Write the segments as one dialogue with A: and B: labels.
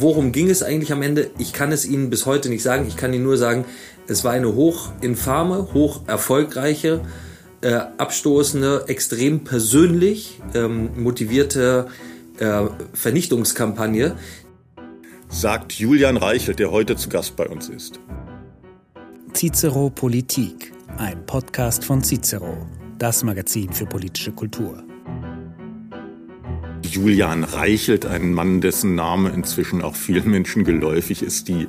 A: Worum ging es eigentlich am Ende? Ich kann es Ihnen bis heute nicht sagen. Ich kann Ihnen nur sagen, es war eine hoch infame, hoch erfolgreiche, äh, abstoßende, extrem persönlich ähm, motivierte äh, Vernichtungskampagne.
B: Sagt Julian Reichelt, der heute zu Gast bei uns ist.
C: Cicero Politik, ein Podcast von Cicero, das Magazin für politische Kultur.
B: Julian Reichelt, ein Mann, dessen Name inzwischen auch vielen Menschen geläufig ist, die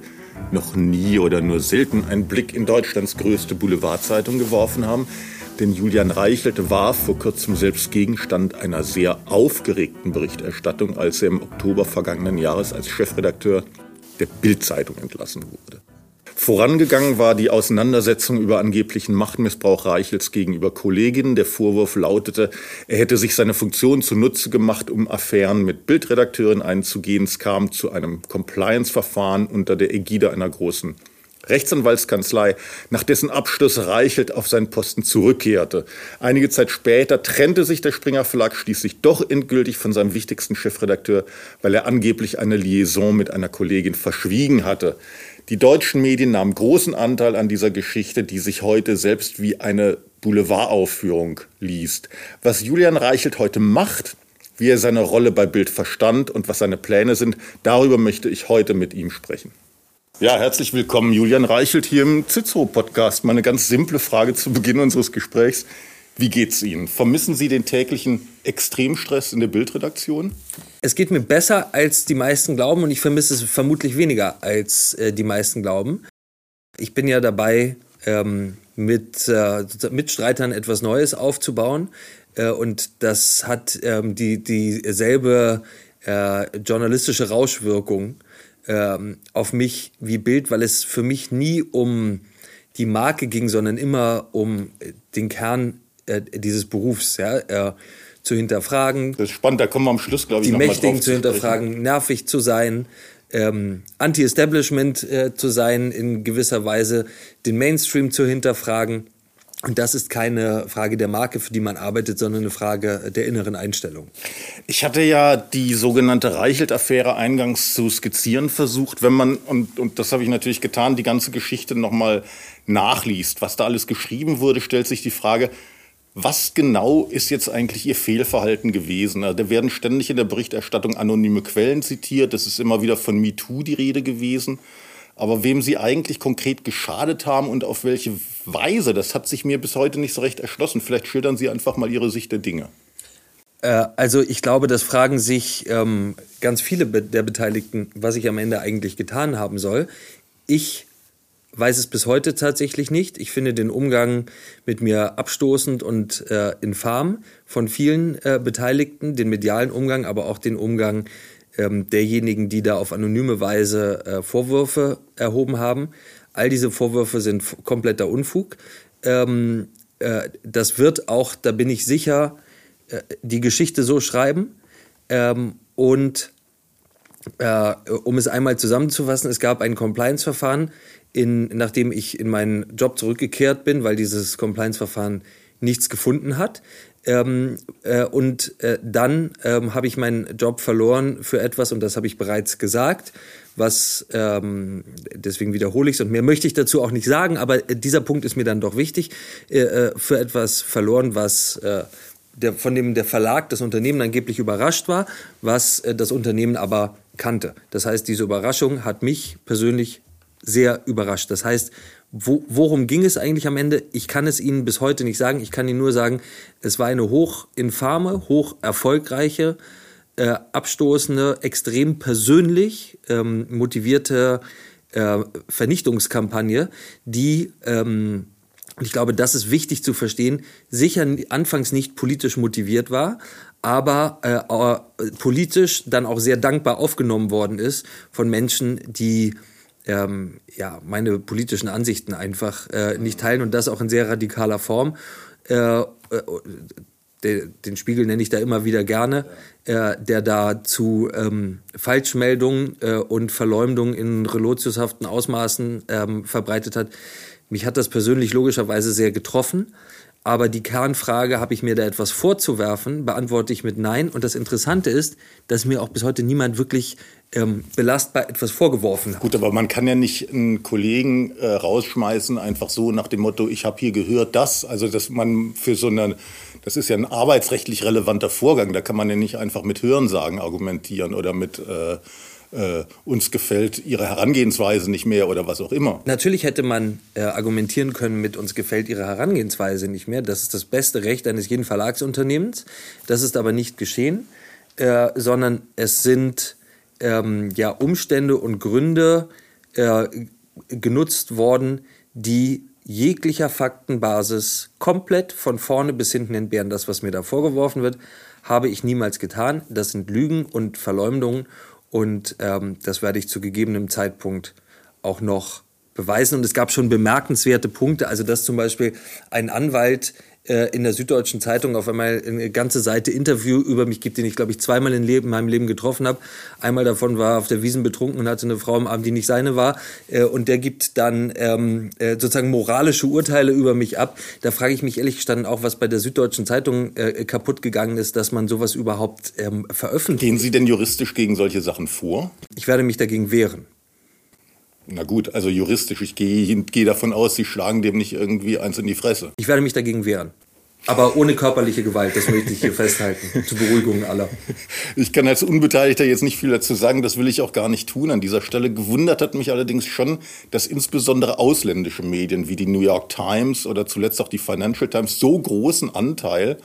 B: noch nie oder nur selten einen Blick in Deutschlands größte Boulevardzeitung geworfen haben. Denn Julian Reichelt war vor kurzem selbst Gegenstand einer sehr aufgeregten Berichterstattung, als er im Oktober vergangenen Jahres als Chefredakteur der Bildzeitung entlassen wurde. Vorangegangen war die Auseinandersetzung über angeblichen Machtmissbrauch Reichels gegenüber Kolleginnen. Der Vorwurf lautete, er hätte sich seine Funktion zunutze gemacht, um Affären mit Bildredakteuren einzugehen. Es kam zu einem Compliance-Verfahren unter der Ägide einer großen Rechtsanwaltskanzlei, nach dessen Abschluss Reichelt auf seinen Posten zurückkehrte. Einige Zeit später trennte sich der Springer Verlag schließlich doch endgültig von seinem wichtigsten Chefredakteur, weil er angeblich eine Liaison mit einer Kollegin verschwiegen hatte. Die deutschen Medien nahmen großen Anteil an dieser Geschichte, die sich heute selbst wie eine Boulevardaufführung liest. Was Julian Reichelt heute macht, wie er seine Rolle bei Bild verstand und was seine Pläne sind, darüber möchte ich heute mit ihm sprechen. Ja, herzlich willkommen, Julian Reichelt hier im Cicero-Podcast. Meine ganz simple Frage zu Beginn unseres Gesprächs. Wie geht's Ihnen? Vermissen Sie den täglichen Extremstress in der Bildredaktion?
A: Es geht mir besser, als die meisten glauben und ich vermisse es vermutlich weniger, als äh, die meisten glauben. Ich bin ja dabei, ähm, mit äh, Mitstreitern etwas Neues aufzubauen äh, und das hat ähm, die, dieselbe äh, journalistische Rauschwirkung ähm, auf mich wie Bild, weil es für mich nie um die Marke ging, sondern immer um den Kern äh, dieses Berufs ja, äh, zu hinterfragen.
B: Das ist spannend, da kommen wir am Schluss, glaube ich,
A: Die Mächtigen zu hinterfragen, nervig zu sein, ähm, Anti-Establishment äh, zu sein, in gewisser Weise den Mainstream zu hinterfragen. Und das ist keine Frage der Marke, für die man arbeitet, sondern eine Frage der inneren Einstellung.
B: Ich hatte ja die sogenannte Reichelt-Affäre eingangs zu skizzieren versucht. Wenn man, und, und das habe ich natürlich getan, die ganze Geschichte nochmal nachliest, was da alles geschrieben wurde, stellt sich die Frage, was genau ist jetzt eigentlich Ihr Fehlverhalten gewesen? Also, da werden ständig in der Berichterstattung anonyme Quellen zitiert. Es ist immer wieder von MeToo die Rede gewesen. Aber wem Sie eigentlich konkret geschadet haben und auf welche Weise, das hat sich mir bis heute nicht so recht erschlossen. Vielleicht schildern Sie einfach mal Ihre Sicht der Dinge.
A: Äh, also ich glaube, das fragen sich ähm, ganz viele der Beteiligten, was ich am Ende eigentlich getan haben soll. Ich weiß es bis heute tatsächlich nicht. Ich finde den Umgang mit mir abstoßend und äh, infam von vielen äh, Beteiligten, den medialen Umgang, aber auch den Umgang ähm, derjenigen, die da auf anonyme Weise äh, Vorwürfe erhoben haben. All diese Vorwürfe sind kompletter Unfug. Ähm, äh, das wird auch, da bin ich sicher, äh, die Geschichte so schreiben. Ähm, und äh, um es einmal zusammenzufassen, es gab ein Compliance-Verfahren, in, nachdem ich in meinen Job zurückgekehrt bin, weil dieses Compliance-Verfahren nichts gefunden hat. Ähm, äh, und äh, dann ähm, habe ich meinen Job verloren für etwas, und das habe ich bereits gesagt, was, ähm, deswegen wiederhole ich es, und mehr möchte ich dazu auch nicht sagen, aber äh, dieser Punkt ist mir dann doch wichtig, äh, äh, für etwas verloren, was äh, der, von dem der Verlag, das Unternehmen angeblich überrascht war, was das Unternehmen aber kannte. Das heißt, diese Überraschung hat mich persönlich sehr überrascht. Das heißt, wo, worum ging es eigentlich am Ende? Ich kann es Ihnen bis heute nicht sagen. Ich kann Ihnen nur sagen, es war eine hoch infame, hoch erfolgreiche, äh, abstoßende, extrem persönlich ähm, motivierte äh, Vernichtungskampagne, die, ähm, ich glaube, das ist wichtig zu verstehen, sicher anfangs nicht politisch motiviert war, aber äh, politisch dann auch sehr dankbar aufgenommen worden ist von Menschen, die ähm, ja, meine politischen Ansichten einfach äh, nicht teilen und das auch in sehr radikaler Form. Äh, äh, den Spiegel nenne ich da immer wieder gerne, äh, der da zu ähm, Falschmeldungen äh, und Verleumdungen in relotiushaften Ausmaßen ähm, verbreitet hat. Mich hat das persönlich logischerweise sehr getroffen. Aber die Kernfrage, habe ich mir da etwas vorzuwerfen, beantworte ich mit Nein. Und das Interessante ist, dass mir auch bis heute niemand wirklich ähm, belastbar etwas vorgeworfen hat.
B: Gut, aber man kann ja nicht einen Kollegen äh, rausschmeißen, einfach so nach dem Motto, ich habe hier gehört das. Also, dass man für so eine, das ist ja ein arbeitsrechtlich relevanter Vorgang, da kann man ja nicht einfach mit Hörensagen argumentieren oder mit. Äh, äh, uns gefällt ihre Herangehensweise nicht mehr oder was auch immer.
A: Natürlich hätte man äh, argumentieren können mit uns gefällt ihre Herangehensweise nicht mehr. Das ist das beste Recht eines jeden Verlagsunternehmens. Das ist aber nicht geschehen, äh, sondern es sind ähm, ja, Umstände und Gründe äh, genutzt worden, die jeglicher Faktenbasis komplett von vorne bis hinten entbehren. Das, was mir da vorgeworfen wird, habe ich niemals getan. Das sind Lügen und Verleumdungen und ähm, das werde ich zu gegebenem Zeitpunkt auch noch beweisen. Und es gab schon bemerkenswerte Punkte, also dass zum Beispiel ein Anwalt äh, in der Süddeutschen Zeitung auf einmal eine ganze Seite Interview über mich gibt, den ich, glaube ich, zweimal in, Leben, in meinem Leben getroffen habe. Einmal davon war auf der Wiesen betrunken und hatte eine Frau am Abend, die nicht seine war. Äh, und der gibt dann ähm, äh, sozusagen moralische Urteile über mich ab. Da frage ich mich ehrlich gestanden auch, was bei der Süddeutschen Zeitung kaputt gegangen ist, dass man sowas überhaupt ähm, veröffentlicht.
B: Gehen Sie denn juristisch gegen solche Sachen vor?
A: Ich werde mich dagegen wehren.
B: Na gut, also juristisch, ich gehe, gehe davon aus, Sie schlagen dem nicht irgendwie eins in die Fresse.
A: Ich werde mich dagegen wehren. Aber ohne körperliche Gewalt, das möchte ich hier festhalten, zur Beruhigung aller.
B: Ich kann als Unbeteiligter jetzt nicht viel dazu sagen, das will ich auch gar nicht tun an dieser Stelle. Gewundert hat mich allerdings schon, dass insbesondere ausländische Medien wie die New York Times oder zuletzt auch die Financial Times so großen Anteil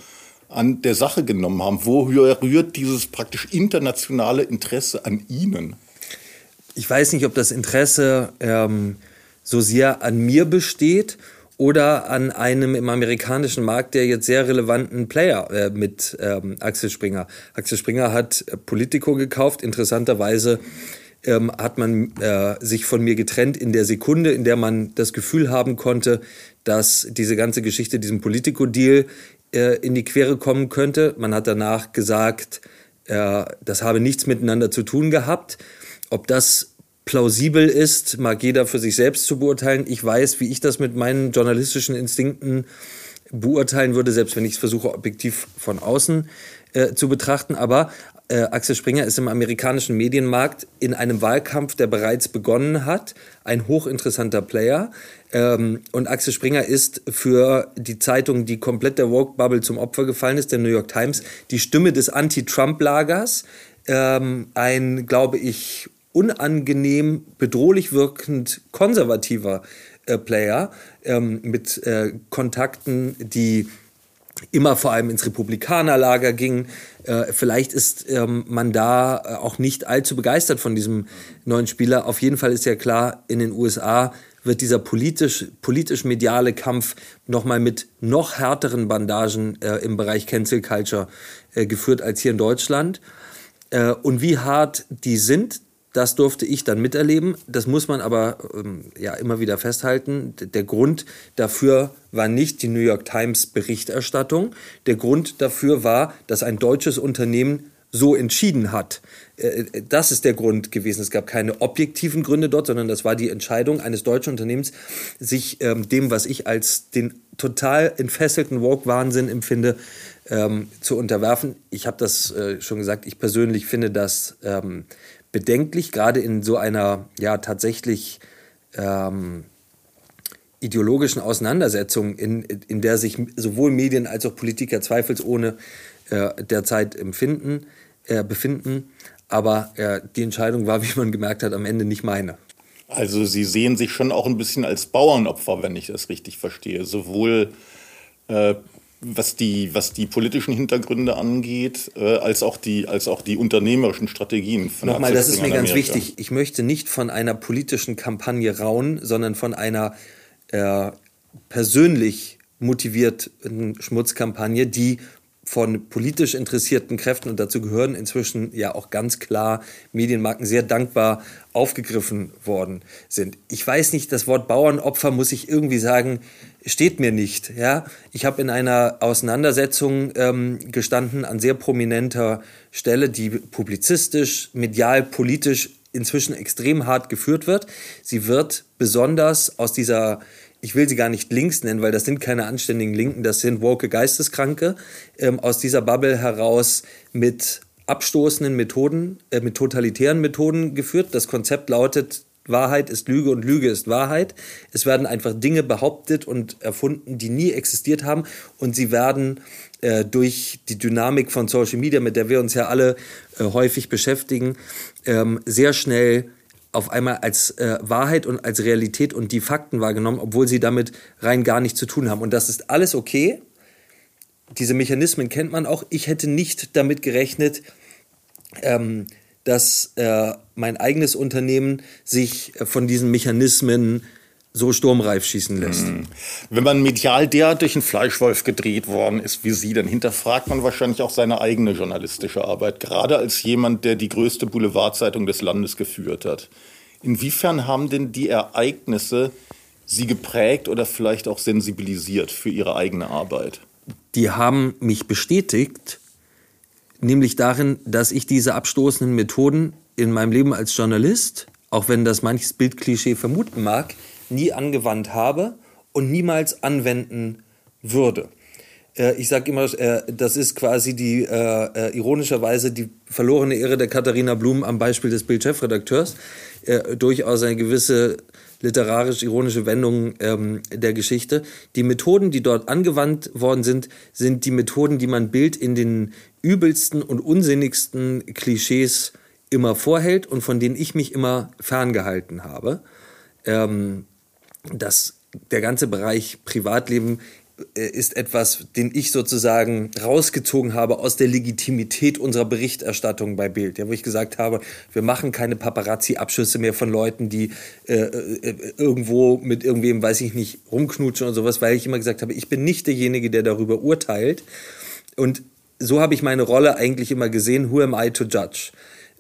B: an der Sache genommen haben. Wo rührt dieses praktisch internationale Interesse an Ihnen?
A: ich weiß nicht, ob das Interesse ähm, so sehr an mir besteht oder an einem im amerikanischen Markt der jetzt sehr relevanten Player äh, mit ähm, Axel Springer. Axel Springer hat Politico gekauft. Interessanterweise ähm, hat man äh, sich von mir getrennt in der Sekunde, in der man das Gefühl haben konnte, dass diese ganze Geschichte, diesem Politico-Deal äh, in die Quere kommen könnte. Man hat danach gesagt, äh, das habe nichts miteinander zu tun gehabt. Ob das plausibel ist, mag jeder für sich selbst zu beurteilen. Ich weiß, wie ich das mit meinen journalistischen Instinkten beurteilen würde, selbst wenn ich es versuche, objektiv von außen äh, zu betrachten. Aber äh, Axel Springer ist im amerikanischen Medienmarkt in einem Wahlkampf, der bereits begonnen hat, ein hochinteressanter Player. Ähm, und Axel Springer ist für die Zeitung, die komplett der Woke-Bubble zum Opfer gefallen ist, der New York Times, die Stimme des Anti-Trump-Lagers. Ähm, ein, glaube ich, unangenehm, bedrohlich wirkend konservativer äh, Player ähm, mit äh, Kontakten, die immer vor allem ins Republikanerlager gingen. Äh, vielleicht ist ähm, man da äh, auch nicht allzu begeistert von diesem neuen Spieler. Auf jeden Fall ist ja klar, in den USA wird dieser politisch, politisch-mediale Kampf nochmal mit noch härteren Bandagen äh, im Bereich Cancel Culture äh, geführt als hier in Deutschland. Äh, und wie hart die sind, das durfte ich dann miterleben. Das muss man aber ähm, ja immer wieder festhalten. Der Grund dafür war nicht die New York Times Berichterstattung. Der Grund dafür war, dass ein deutsches Unternehmen so entschieden hat. Äh, äh, das ist der Grund gewesen. Es gab keine objektiven Gründe dort, sondern das war die Entscheidung eines deutschen Unternehmens, sich ähm, dem, was ich als den total entfesselten Walk-Wahnsinn empfinde, ähm, zu unterwerfen. Ich habe das äh, schon gesagt, ich persönlich finde das ähm, bedenklich, gerade in so einer ja tatsächlich ähm, ideologischen Auseinandersetzung, in, in der sich sowohl Medien als auch Politiker zweifelsohne äh, derzeit empfinden, äh, befinden. Aber äh, die Entscheidung war, wie man gemerkt hat, am Ende nicht meine.
B: Also Sie sehen sich schon auch ein bisschen als Bauernopfer, wenn ich das richtig verstehe. Sowohl äh, was die, was die politischen Hintergründe angeht, äh, als, auch die, als auch die unternehmerischen Strategien.
A: Von Nochmal, das ist mir ganz wichtig. Ich möchte nicht von einer politischen Kampagne rauen, sondern von einer äh, persönlich motivierten Schmutzkampagne, die von politisch interessierten Kräften, und dazu gehören inzwischen ja auch ganz klar Medienmarken, sehr dankbar aufgegriffen worden sind. Ich weiß nicht, das Wort Bauernopfer muss ich irgendwie sagen, steht mir nicht. Ja? Ich habe in einer Auseinandersetzung ähm, gestanden an sehr prominenter Stelle, die publizistisch, medial, politisch inzwischen extrem hart geführt wird. Sie wird besonders aus dieser ich will sie gar nicht links nennen, weil das sind keine anständigen Linken, das sind woke Geisteskranke, ähm, aus dieser Bubble heraus mit abstoßenden Methoden, äh, mit totalitären Methoden geführt. Das Konzept lautet, Wahrheit ist Lüge und Lüge ist Wahrheit. Es werden einfach Dinge behauptet und erfunden, die nie existiert haben und sie werden äh, durch die Dynamik von Social Media, mit der wir uns ja alle äh, häufig beschäftigen, ähm, sehr schnell auf einmal als äh, Wahrheit und als Realität und die Fakten wahrgenommen, obwohl sie damit rein gar nichts zu tun haben. Und das ist alles okay. Diese Mechanismen kennt man auch. Ich hätte nicht damit gerechnet, ähm, dass äh, mein eigenes Unternehmen sich äh, von diesen Mechanismen so sturmreif schießen lässt. Hm.
B: Wenn man medial derart durch einen Fleischwolf gedreht worden ist wie Sie, dann hinterfragt man wahrscheinlich auch seine eigene journalistische Arbeit, gerade als jemand, der die größte Boulevardzeitung des Landes geführt hat. Inwiefern haben denn die Ereignisse Sie geprägt oder vielleicht auch sensibilisiert für Ihre eigene Arbeit?
A: Die haben mich bestätigt, nämlich darin, dass ich diese abstoßenden Methoden in meinem Leben als Journalist, auch wenn das manches Bildklischee vermuten mag, nie angewandt habe und niemals anwenden würde. Äh, ich sage immer, äh, das ist quasi die äh, äh, ironischerweise die verlorene Ehre der Katharina Blum am Beispiel des Bildchefredakteurs. Durchaus eine gewisse literarisch-ironische Wendung ähm, der Geschichte. Die Methoden, die dort angewandt worden sind, sind die Methoden, die man Bild in den übelsten und unsinnigsten Klischees immer vorhält und von denen ich mich immer ferngehalten habe. Ähm, dass der ganze Bereich Privatleben äh, ist etwas, den ich sozusagen rausgezogen habe aus der Legitimität unserer Berichterstattung bei Bild. Ja, wo ich gesagt habe, wir machen keine Paparazzi-Abschüsse mehr von Leuten, die äh, äh, irgendwo mit irgendwem, weiß ich nicht, rumknutschen und sowas, weil ich immer gesagt habe, ich bin nicht derjenige, der darüber urteilt. Und so habe ich meine Rolle eigentlich immer gesehen, who am I to judge?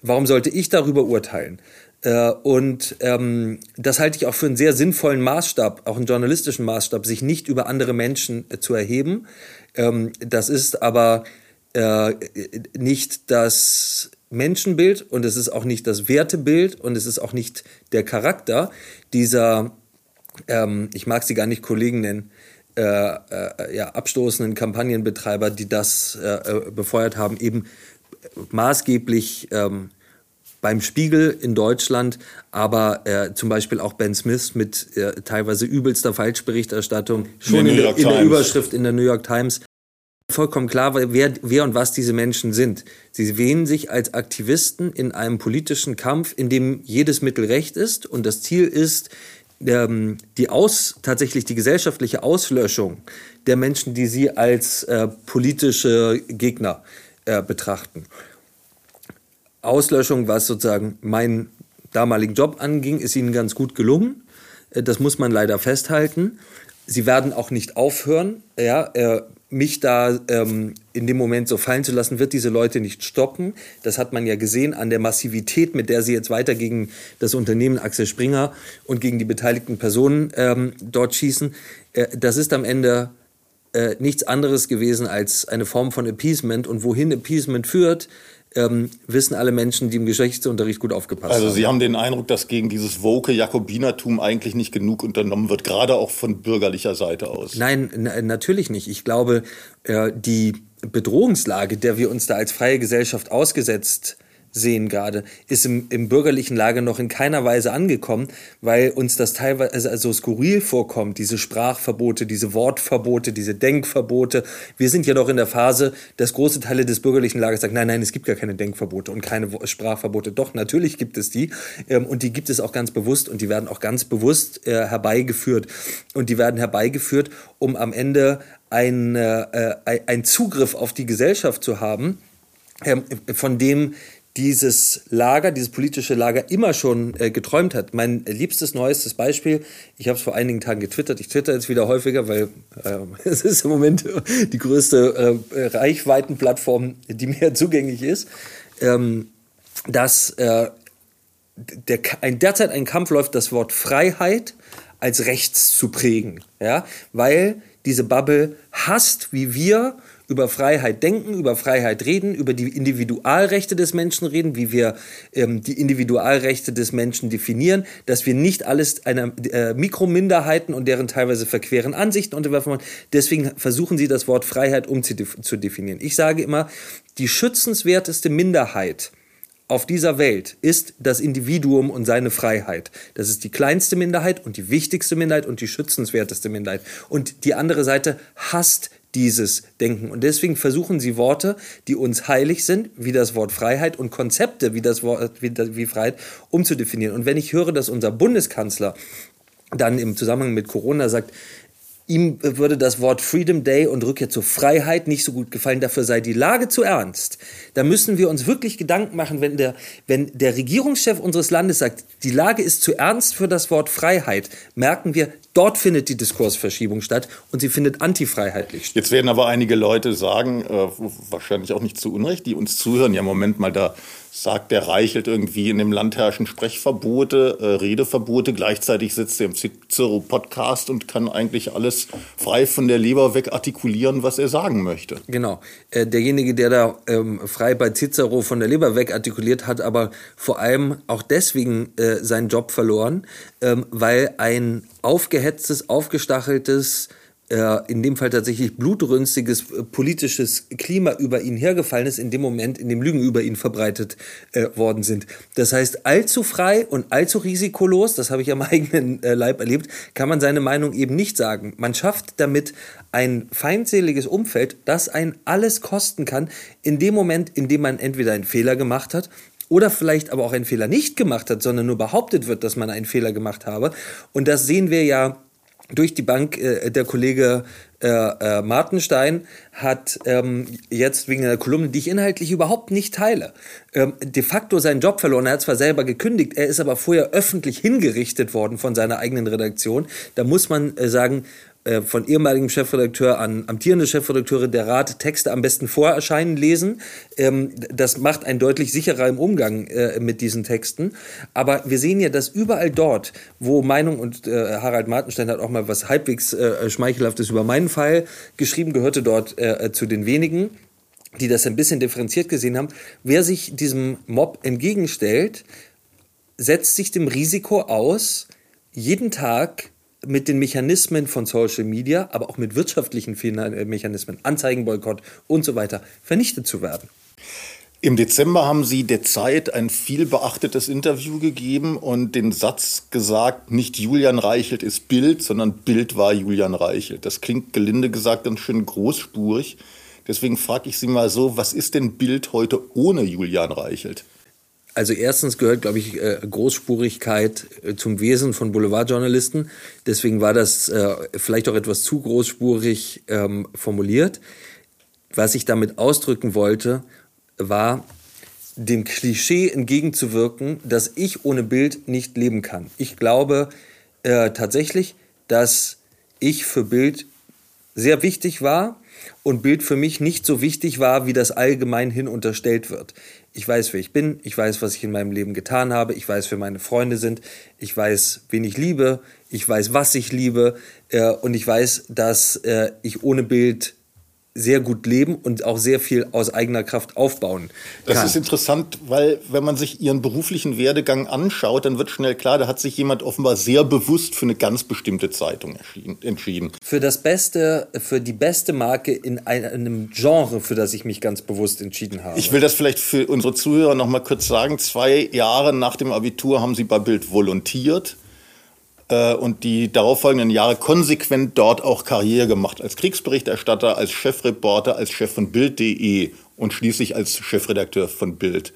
A: Warum sollte ich darüber urteilen? Äh, und ähm, das halte ich auch für einen sehr sinnvollen Maßstab, auch einen journalistischen Maßstab, sich nicht über andere Menschen äh, zu erheben. Ähm, das ist aber äh, nicht das Menschenbild und es ist auch nicht das Wertebild und es ist auch nicht der Charakter dieser, ähm, ich mag sie gar nicht Kollegen nennen, äh, äh, ja, abstoßenden Kampagnenbetreiber, die das befeuert haben, eben maßgeblich ähm, beim Spiegel in Deutschland, aber äh, zum Beispiel auch Ben Smith mit äh, teilweise übelster Falschberichterstattung, schon in, der, in der Überschrift in der New York Times. Vollkommen klar, wer, wer und was diese Menschen sind. Sie wählen sich als Aktivisten in einem politischen Kampf, in dem jedes Mittel recht ist und das Ziel ist, ähm, die aus, tatsächlich die gesellschaftliche Auslöschung der Menschen, die sie als äh, politische Gegner äh, betrachten. Auslöschung, was sozusagen meinen damaligen Job anging, ist ihnen ganz gut gelungen. Äh, das muss man leider festhalten. Sie werden auch nicht aufhören, ja, äh, mich da ähm, in dem Moment so fallen zu lassen, wird diese Leute nicht stoppen. Das hat man ja gesehen an der Massivität, mit der sie jetzt weiter gegen das Unternehmen Axel Springer und gegen die beteiligten Personen ähm, dort schießen. Äh, das ist am Ende äh, nichts anderes gewesen als eine Form von Appeasement. Und wohin Appeasement führt, ähm, wissen alle Menschen, die im Geschichtsunterricht gut aufgepasst
B: haben. Also Sie haben den Eindruck, dass gegen dieses woke Jakobinertum eigentlich nicht genug unternommen wird, gerade auch von bürgerlicher Seite aus.
A: Nein, natürlich nicht. Ich glaube, äh, die Bedrohungslage, der wir uns da als freie Gesellschaft ausgesetzt sehen gerade, ist im, im bürgerlichen Lager noch in keiner Weise angekommen, weil uns das teilweise also, also skurril vorkommt, diese Sprachverbote, diese Wortverbote, diese Denkverbote. Wir sind ja noch in der Phase, dass große Teile des bürgerlichen Lagers sagen, nein, nein, es gibt gar keine Denkverbote und keine Sprachverbote. Doch, natürlich gibt es die ähm, und die gibt es auch ganz bewusst und die werden auch ganz bewusst äh, herbeigeführt und die werden herbeigeführt, um am Ende ein, äh, ein Zugriff auf die Gesellschaft zu haben, ähm, von dem dieses Lager, dieses politische Lager immer schon äh, geträumt hat. Mein liebstes, neuestes Beispiel, ich habe es vor einigen Tagen getwittert, ich twitter jetzt wieder häufiger, weil äh, es ist im Moment die größte äh, Reichweitenplattform, die mir zugänglich ist, ähm, dass äh, der, ein, derzeit ein Kampf läuft, das Wort Freiheit als rechts zu prägen, ja, weil diese Bubble hasst, wie wir über Freiheit denken, über Freiheit reden, über die Individualrechte des Menschen reden, wie wir ähm, die Individualrechte des Menschen definieren, dass wir nicht alles einer äh, Mikrominderheiten und deren teilweise verqueren Ansichten unterwerfen wollen. Deswegen versuchen sie das Wort Freiheit umzudefinieren. Ich sage immer, die schützenswerteste Minderheit auf dieser Welt ist das Individuum und seine Freiheit. Das ist die kleinste Minderheit und die wichtigste Minderheit und die schützenswerteste Minderheit. Und die andere Seite hasst dieses Denken. Und deswegen versuchen sie Worte, die uns heilig sind, wie das Wort Freiheit und Konzepte wie das Wort wie, wie Freiheit umzudefinieren. Und wenn ich höre, dass unser Bundeskanzler dann im Zusammenhang mit Corona sagt, ihm würde das Wort Freedom Day und Rückkehr zur Freiheit nicht so gut gefallen, dafür sei die Lage zu ernst. Da müssen wir uns wirklich Gedanken machen, wenn der, wenn der Regierungschef unseres Landes sagt, die Lage ist zu ernst für das Wort Freiheit, merken wir, dort findet die Diskursverschiebung statt und sie findet antifreiheitlich statt.
B: Jetzt werden aber einige Leute sagen, äh, wahrscheinlich auch nicht zu Unrecht, die uns zuhören, ja Moment mal, da sagt der Reichelt irgendwie, in dem Land herrschen Sprechverbote, äh, Redeverbote. Gleichzeitig sitzt er im Cicero-Podcast und kann eigentlich alles frei von der Leber weg artikulieren, was er sagen möchte.
A: Genau. Äh, derjenige, der da ähm, frei bei Cicero von der Leber weg artikuliert, hat aber vor allem auch deswegen äh, seinen Job verloren, ähm, weil ein aufgehetztes, aufgestacheltes, äh, in dem Fall tatsächlich blutrünstiges äh, politisches Klima über ihn hergefallen ist, in dem Moment, in dem Lügen über ihn verbreitet äh, worden sind. Das heißt, allzu frei und allzu risikolos, das habe ich am eigenen Leib erlebt, kann man seine Meinung eben nicht sagen. Man schafft damit ein feindseliges Umfeld, das einen alles kosten kann, in dem Moment, in dem man entweder einen Fehler gemacht hat oder vielleicht aber auch einen Fehler nicht gemacht hat, sondern nur behauptet wird, dass man einen Fehler gemacht habe. Und das sehen wir ja durch die Bank. Äh, der Kollege äh, äh, Martenstein hat ähm, jetzt wegen einer Kolumne, die ich inhaltlich überhaupt nicht teile, ähm, de facto seinen Job verloren. Er hat zwar selber gekündigt, er ist aber vorher öffentlich hingerichtet worden von seiner eigenen Redaktion. Da muss man äh, sagen, äh, von ehemaligem Chefredakteur an amtierende Chefredakteure der Rat Texte am besten vorerscheinen lesen. Ähm, das macht einen deutlich sicherer im Umgang äh, mit diesen Texten. Aber wir sehen ja, dass überall dort, wo Meinung und äh, Harald Martenstein hat auch mal was halbwegs schmeichelhaftes über meinen Fall geschrieben, gehörte dort zu den wenigen die das ein bisschen differenziert gesehen haben, wer sich diesem Mob entgegenstellt, setzt sich dem Risiko aus, jeden Tag mit den Mechanismen von Social Media, aber auch mit wirtschaftlichen äh, Mechanismen, Anzeigenboykott und so weiter, vernichtet zu werden.
B: Im Dezember haben Sie der Zeit ein viel beachtetes Interview gegeben und den Satz gesagt, nicht Julian Reichelt ist Bild, sondern Bild war Julian Reichelt. Das klingt gelinde gesagt ganz schön großspurig. Deswegen frage ich Sie mal so, was ist denn Bild heute ohne Julian Reichelt?
A: Also erstens gehört, glaube ich, äh, Großspurigkeit äh, zum Wesen von Boulevardjournalisten. Deswegen war das äh, vielleicht auch etwas zu großspurig ähm, formuliert. Was ich damit ausdrücken wollte, war dem Klischee entgegenzuwirken, dass ich ohne Bild nicht leben kann. Ich glaube äh, tatsächlich, dass ich für Bild sehr wichtig war und Bild für mich nicht so wichtig war, wie das allgemein hin unterstellt wird. Ich weiß, wer ich bin, ich weiß, was ich in meinem Leben getan habe, ich weiß, wer meine Freunde sind, ich weiß, wen ich liebe, ich weiß, was ich liebe. Äh, und ich weiß, dass äh, ich ohne Bild sehr gut leben und auch sehr viel aus eigener Kraft aufbauen
B: kann. Das ist interessant, weil wenn man sich ihren beruflichen Werdegang anschaut, dann wird schnell klar, da hat sich jemand offenbar sehr bewusst für eine ganz bestimmte Zeitung entschieden.
A: Für das Beste, für die beste Marke in einem Genre, für das ich mich ganz bewusst entschieden habe.
B: Ich will das vielleicht für unsere Zuhörer noch mal kurz sagen. Zwei Jahre nach dem Abitur haben Sie bei Bild volontiert und die darauffolgenden Jahre konsequent dort auch Karriere gemacht. Als Kriegsberichterstatter, als Chefreporter, als Chef von Bild.de und schließlich als Chefredakteur von Bild.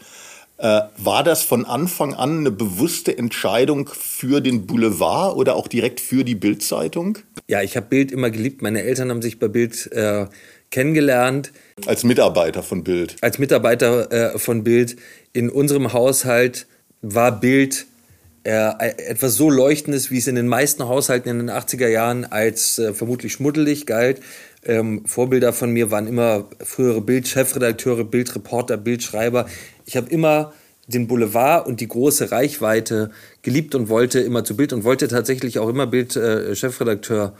B: Äh, war das von Anfang an eine bewusste Entscheidung für den Boulevard oder auch direkt für die Bild-Zeitung?
A: Ja, ich habe Bild immer geliebt. Meine Eltern haben sich bei Bild äh, kennengelernt.
B: Als Mitarbeiter von Bild.
A: Als Mitarbeiter äh, von Bild. In unserem Haushalt war Bild äh, etwas so Leuchtendes, wie es in den meisten Haushalten in den 80er Jahren als äh, vermutlich schmuddelig galt. Ähm, Vorbilder von mir waren immer frühere Bildchefredakteure, Bildreporter, Bildschreiber. Ich habe immer den Boulevard und die große Reichweite geliebt und wollte immer zu Bild und wollte tatsächlich auch immer Bild-Chefredakteur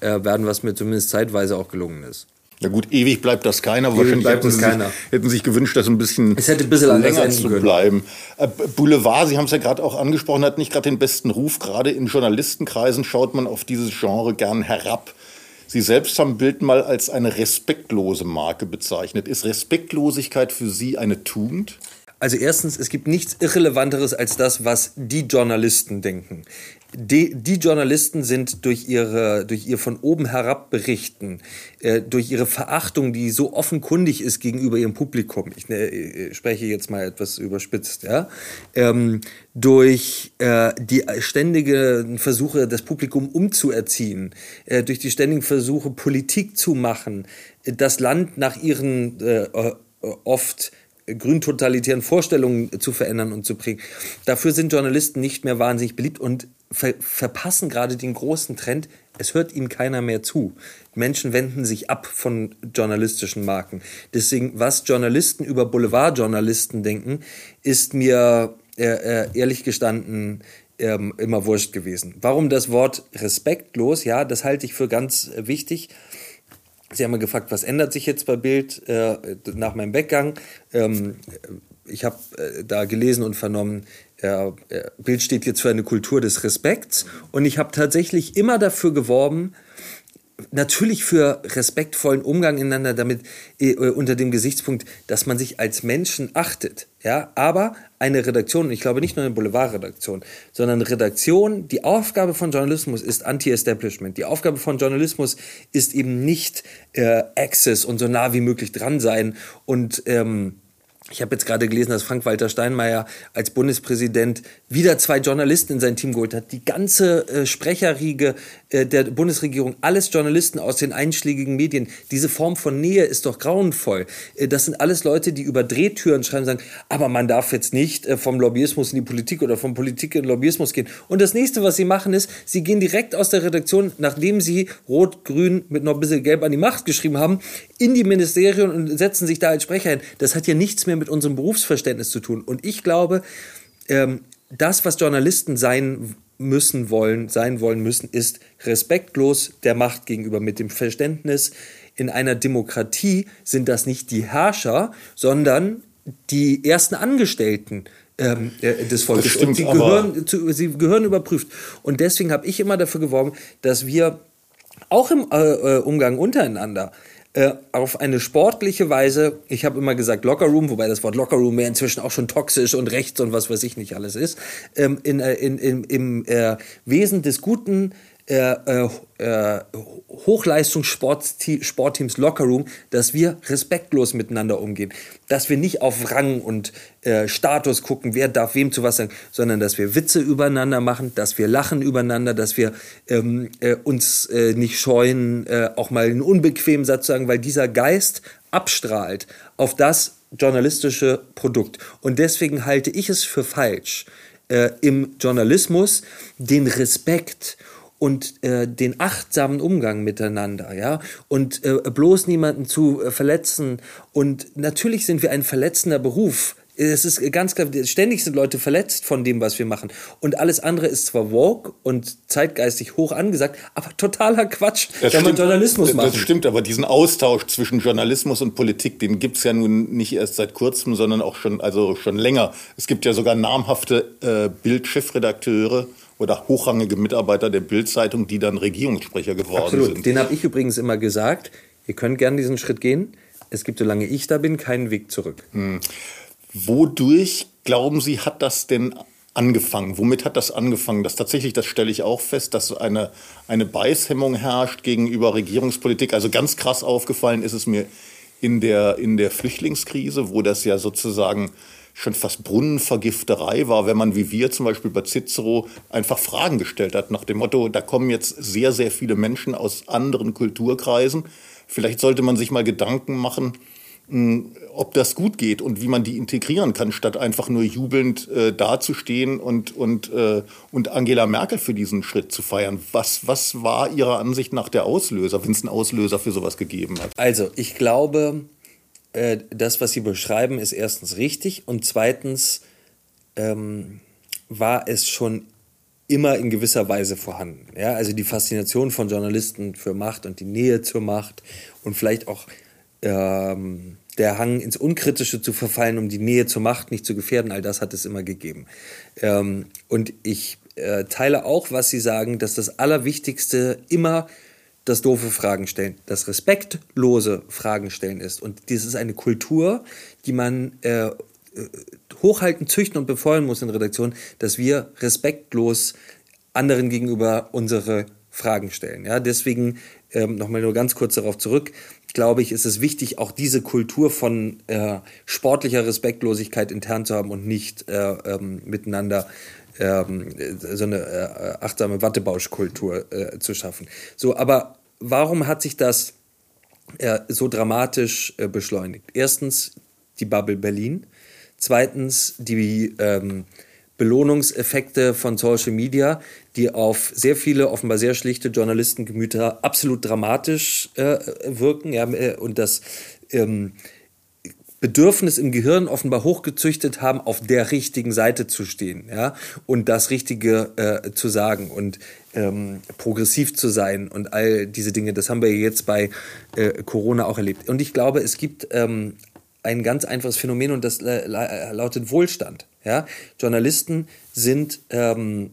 A: äh, äh, werden, was mir zumindest zeitweise auch gelungen ist.
B: Ja gut, ewig bleibt das keiner. Ewig Wahrscheinlich hätten, Sie keiner. Sich, hätten sich gewünscht, das ein bisschen,
A: es hätte ein bisschen länger zu
B: bleiben. Äh, Boulevard, Sie haben es ja gerade auch angesprochen, hat nicht gerade den besten Ruf. Gerade in Journalistenkreisen schaut man auf dieses Genre gern herab. Sie selbst haben Bild mal als eine respektlose Marke bezeichnet. Ist Respektlosigkeit für Sie eine Tugend?
A: Also erstens, es gibt nichts Irrelevanteres als das, was die Journalisten denken. Die, die Journalisten sind durch, ihre, durch ihr von oben herab Berichten, äh, durch ihre Verachtung, die so offenkundig ist gegenüber ihrem Publikum, ich äh, spreche jetzt mal etwas überspitzt, ja, ähm, durch äh, die ständigen Versuche, das Publikum umzuerziehen, äh, durch die ständigen Versuche, Politik zu machen, das Land nach ihren äh, oft grüntotalitären Vorstellungen zu verändern und zu bringen. Dafür sind Journalisten nicht mehr wahnsinnig beliebt und ver verpassen gerade den großen Trend, es hört ihnen keiner mehr zu. Menschen wenden sich ab von journalistischen Marken. Deswegen, was Journalisten über Boulevardjournalisten denken, ist mir äh, äh, ehrlich gestanden ähm, immer wurscht gewesen. Warum das Wort respektlos? Ja, das halte ich für ganz äh, wichtig. Sie haben mir gefragt, was ändert sich jetzt bei Bild äh, nach meinem Weggang? Ähm, ich habe äh, da gelesen und vernommen, äh, Bild steht jetzt für eine Kultur des Respekts und ich habe tatsächlich immer dafür geworben, natürlich für respektvollen Umgang ineinander, damit äh, unter dem Gesichtspunkt, dass man sich als Menschen achtet. Ja, aber eine Redaktion, ich glaube nicht nur eine Boulevardredaktion, sondern Redaktion, die Aufgabe von Journalismus ist Anti-Establishment. Die Aufgabe von Journalismus ist eben nicht äh, Access und so nah wie möglich dran sein und ähm, ich habe jetzt gerade gelesen, dass Frank-Walter Steinmeier als Bundespräsident wieder zwei Journalisten in sein Team geholt hat. Die ganze äh, Sprecherriege der Bundesregierung, alles Journalisten aus den einschlägigen Medien. Diese Form von Nähe ist doch grauenvoll. Äh, das sind alles Leute, die über Drehtüren schreiben, sagen, aber man darf jetzt nicht äh, vom Lobbyismus in die Politik oder vom Politik in den Lobbyismus gehen. Und das nächste, was sie machen, ist, sie gehen direkt aus der Redaktion, nachdem sie Rot-Grün mit noch ein bisschen Gelb an die Macht geschrieben haben, in die Ministerien und setzen sich da als Sprecher hin. Das hat ja nichts mehr mit unserem Berufsverständnis zu tun. Und ich glaube, ähm, das, was Journalisten sein müssen wollen, sein wollen müssen, ist respektlos der Macht gegenüber mit dem Verständnis, in einer Demokratie sind das nicht die Herrscher, sondern die ersten Angestellten ähm, äh, des Volkes.
B: Stimmt,
A: und sie gehören, zu, sie gehören überprüft. Und deswegen habe ich immer dafür geworben, dass wir auch im äh, äh Umgang untereinander äh, auf eine sportliche Weise, ich habe immer gesagt Lockerroom, wobei das Wort Lockerroom mehr inzwischen auch schon toxisch und rechts und was weiß ich nicht alles ist, ähm, in, äh, in, in, im äh, Wesen des Guten äh, äh, Hochleistungssportteams Lockerroom, dass wir respektlos miteinander umgehen, dass wir nicht auf Rang und äh, Status gucken, wer darf wem zu was sagen, sondern dass wir Witze übereinander machen, dass wir lachen übereinander, dass wir ähm, äh, uns äh, nicht scheuen, äh, auch mal einen unbequemen Satz zu sagen, weil dieser Geist abstrahlt auf das journalistische Produkt. Und deswegen halte ich es für falsch, äh, im Journalismus den Respekt und äh, den achtsamen Umgang miteinander, ja, und äh, bloß niemanden zu äh, verletzen. Und natürlich sind wir ein verletzender Beruf. Es ist ganz klar, ständig sind Leute verletzt von dem, was wir machen. Und alles andere ist zwar woke und zeitgeistig hoch angesagt, aber totaler Quatsch,
B: das wenn man Journalismus macht. Das stimmt, aber diesen Austausch zwischen Journalismus und Politik, den gibt es ja nun nicht erst seit kurzem, sondern auch schon, also schon länger. Es gibt ja sogar namhafte äh, Bild-Chefredakteure, oder hochrangige Mitarbeiter der Bildzeitung, die dann Regierungssprecher geworden Absolut. sind.
A: Den habe ich übrigens immer gesagt. Ihr könnt gern diesen Schritt gehen. Es gibt, solange ich da bin, keinen Weg zurück. Hm.
B: Wodurch, glauben Sie, hat das denn angefangen? Womit hat das angefangen? Das tatsächlich, das stelle ich auch fest, dass eine, eine Beißhemmung herrscht gegenüber Regierungspolitik. Also ganz krass aufgefallen ist es mir in der, in der Flüchtlingskrise, wo das ja sozusagen schon fast Brunnenvergifterei war, wenn man wie wir zum Beispiel bei Cicero einfach Fragen gestellt hat nach dem Motto, da kommen jetzt sehr, sehr viele Menschen aus anderen Kulturkreisen. Vielleicht sollte man sich mal Gedanken machen, hm, ob das gut geht und wie man die integrieren kann, statt einfach nur jubelnd äh, dazustehen und, und, äh, und Angela Merkel für diesen Schritt zu feiern. Was, was war Ihrer Ansicht nach der Auslöser, wenn es einen Auslöser für sowas gegeben hat?
A: Also, ich glaube, äh, das, was Sie beschreiben, ist erstens richtig und zweitens ähm, war es schon immer in gewisser Weise vorhanden. Ja, also die Faszination von Journalisten für Macht und die Nähe zur Macht und vielleicht auch ähm, der Hang ins Unkritische zu verfallen, um die Nähe zur Macht nicht zu gefährden, all das hat es immer gegeben. Ähm, und ich äh, teile auch, was Sie sagen, dass das Allerwichtigste immer das doofe Fragen stellen, das respektlose Fragen stellen ist. Und dies ist eine Kultur, die man äh, äh hochhalten, züchten und befeuern muss in Redaktionen, dass wir respektlos anderen gegenüber unsere Fragen stellen. Ja, deswegen ähm, nochmal nur ganz kurz darauf zurück. Glaube ich, ist es wichtig, auch diese Kultur von äh, sportlicher Respektlosigkeit intern zu haben und nicht äh, ähm, miteinander ähm, so eine äh, achtsame Wattebauschkultur äh, zu schaffen. So, aber warum hat sich das äh, so dramatisch beschleunigt? Erstens die Bubble Berlin. Zweitens die ähm, Belohnungseffekte von Social Media, die auf sehr viele offenbar sehr schlichte Journalistengemüter absolut dramatisch wirken. Und das ähm, Bedürfnis im Gehirn offenbar hochgezüchtet haben, auf der richtigen Seite zu stehen, ja, und das Richtige äh, zu sagen und ähm, progressiv zu sein und all diese Dinge. Das haben wir jetzt bei äh, Corona auch erlebt. Und ich glaube, es gibt ähm, ein ganz einfaches Phänomen und das lautet Wohlstand. Ja? Journalisten sind ähm,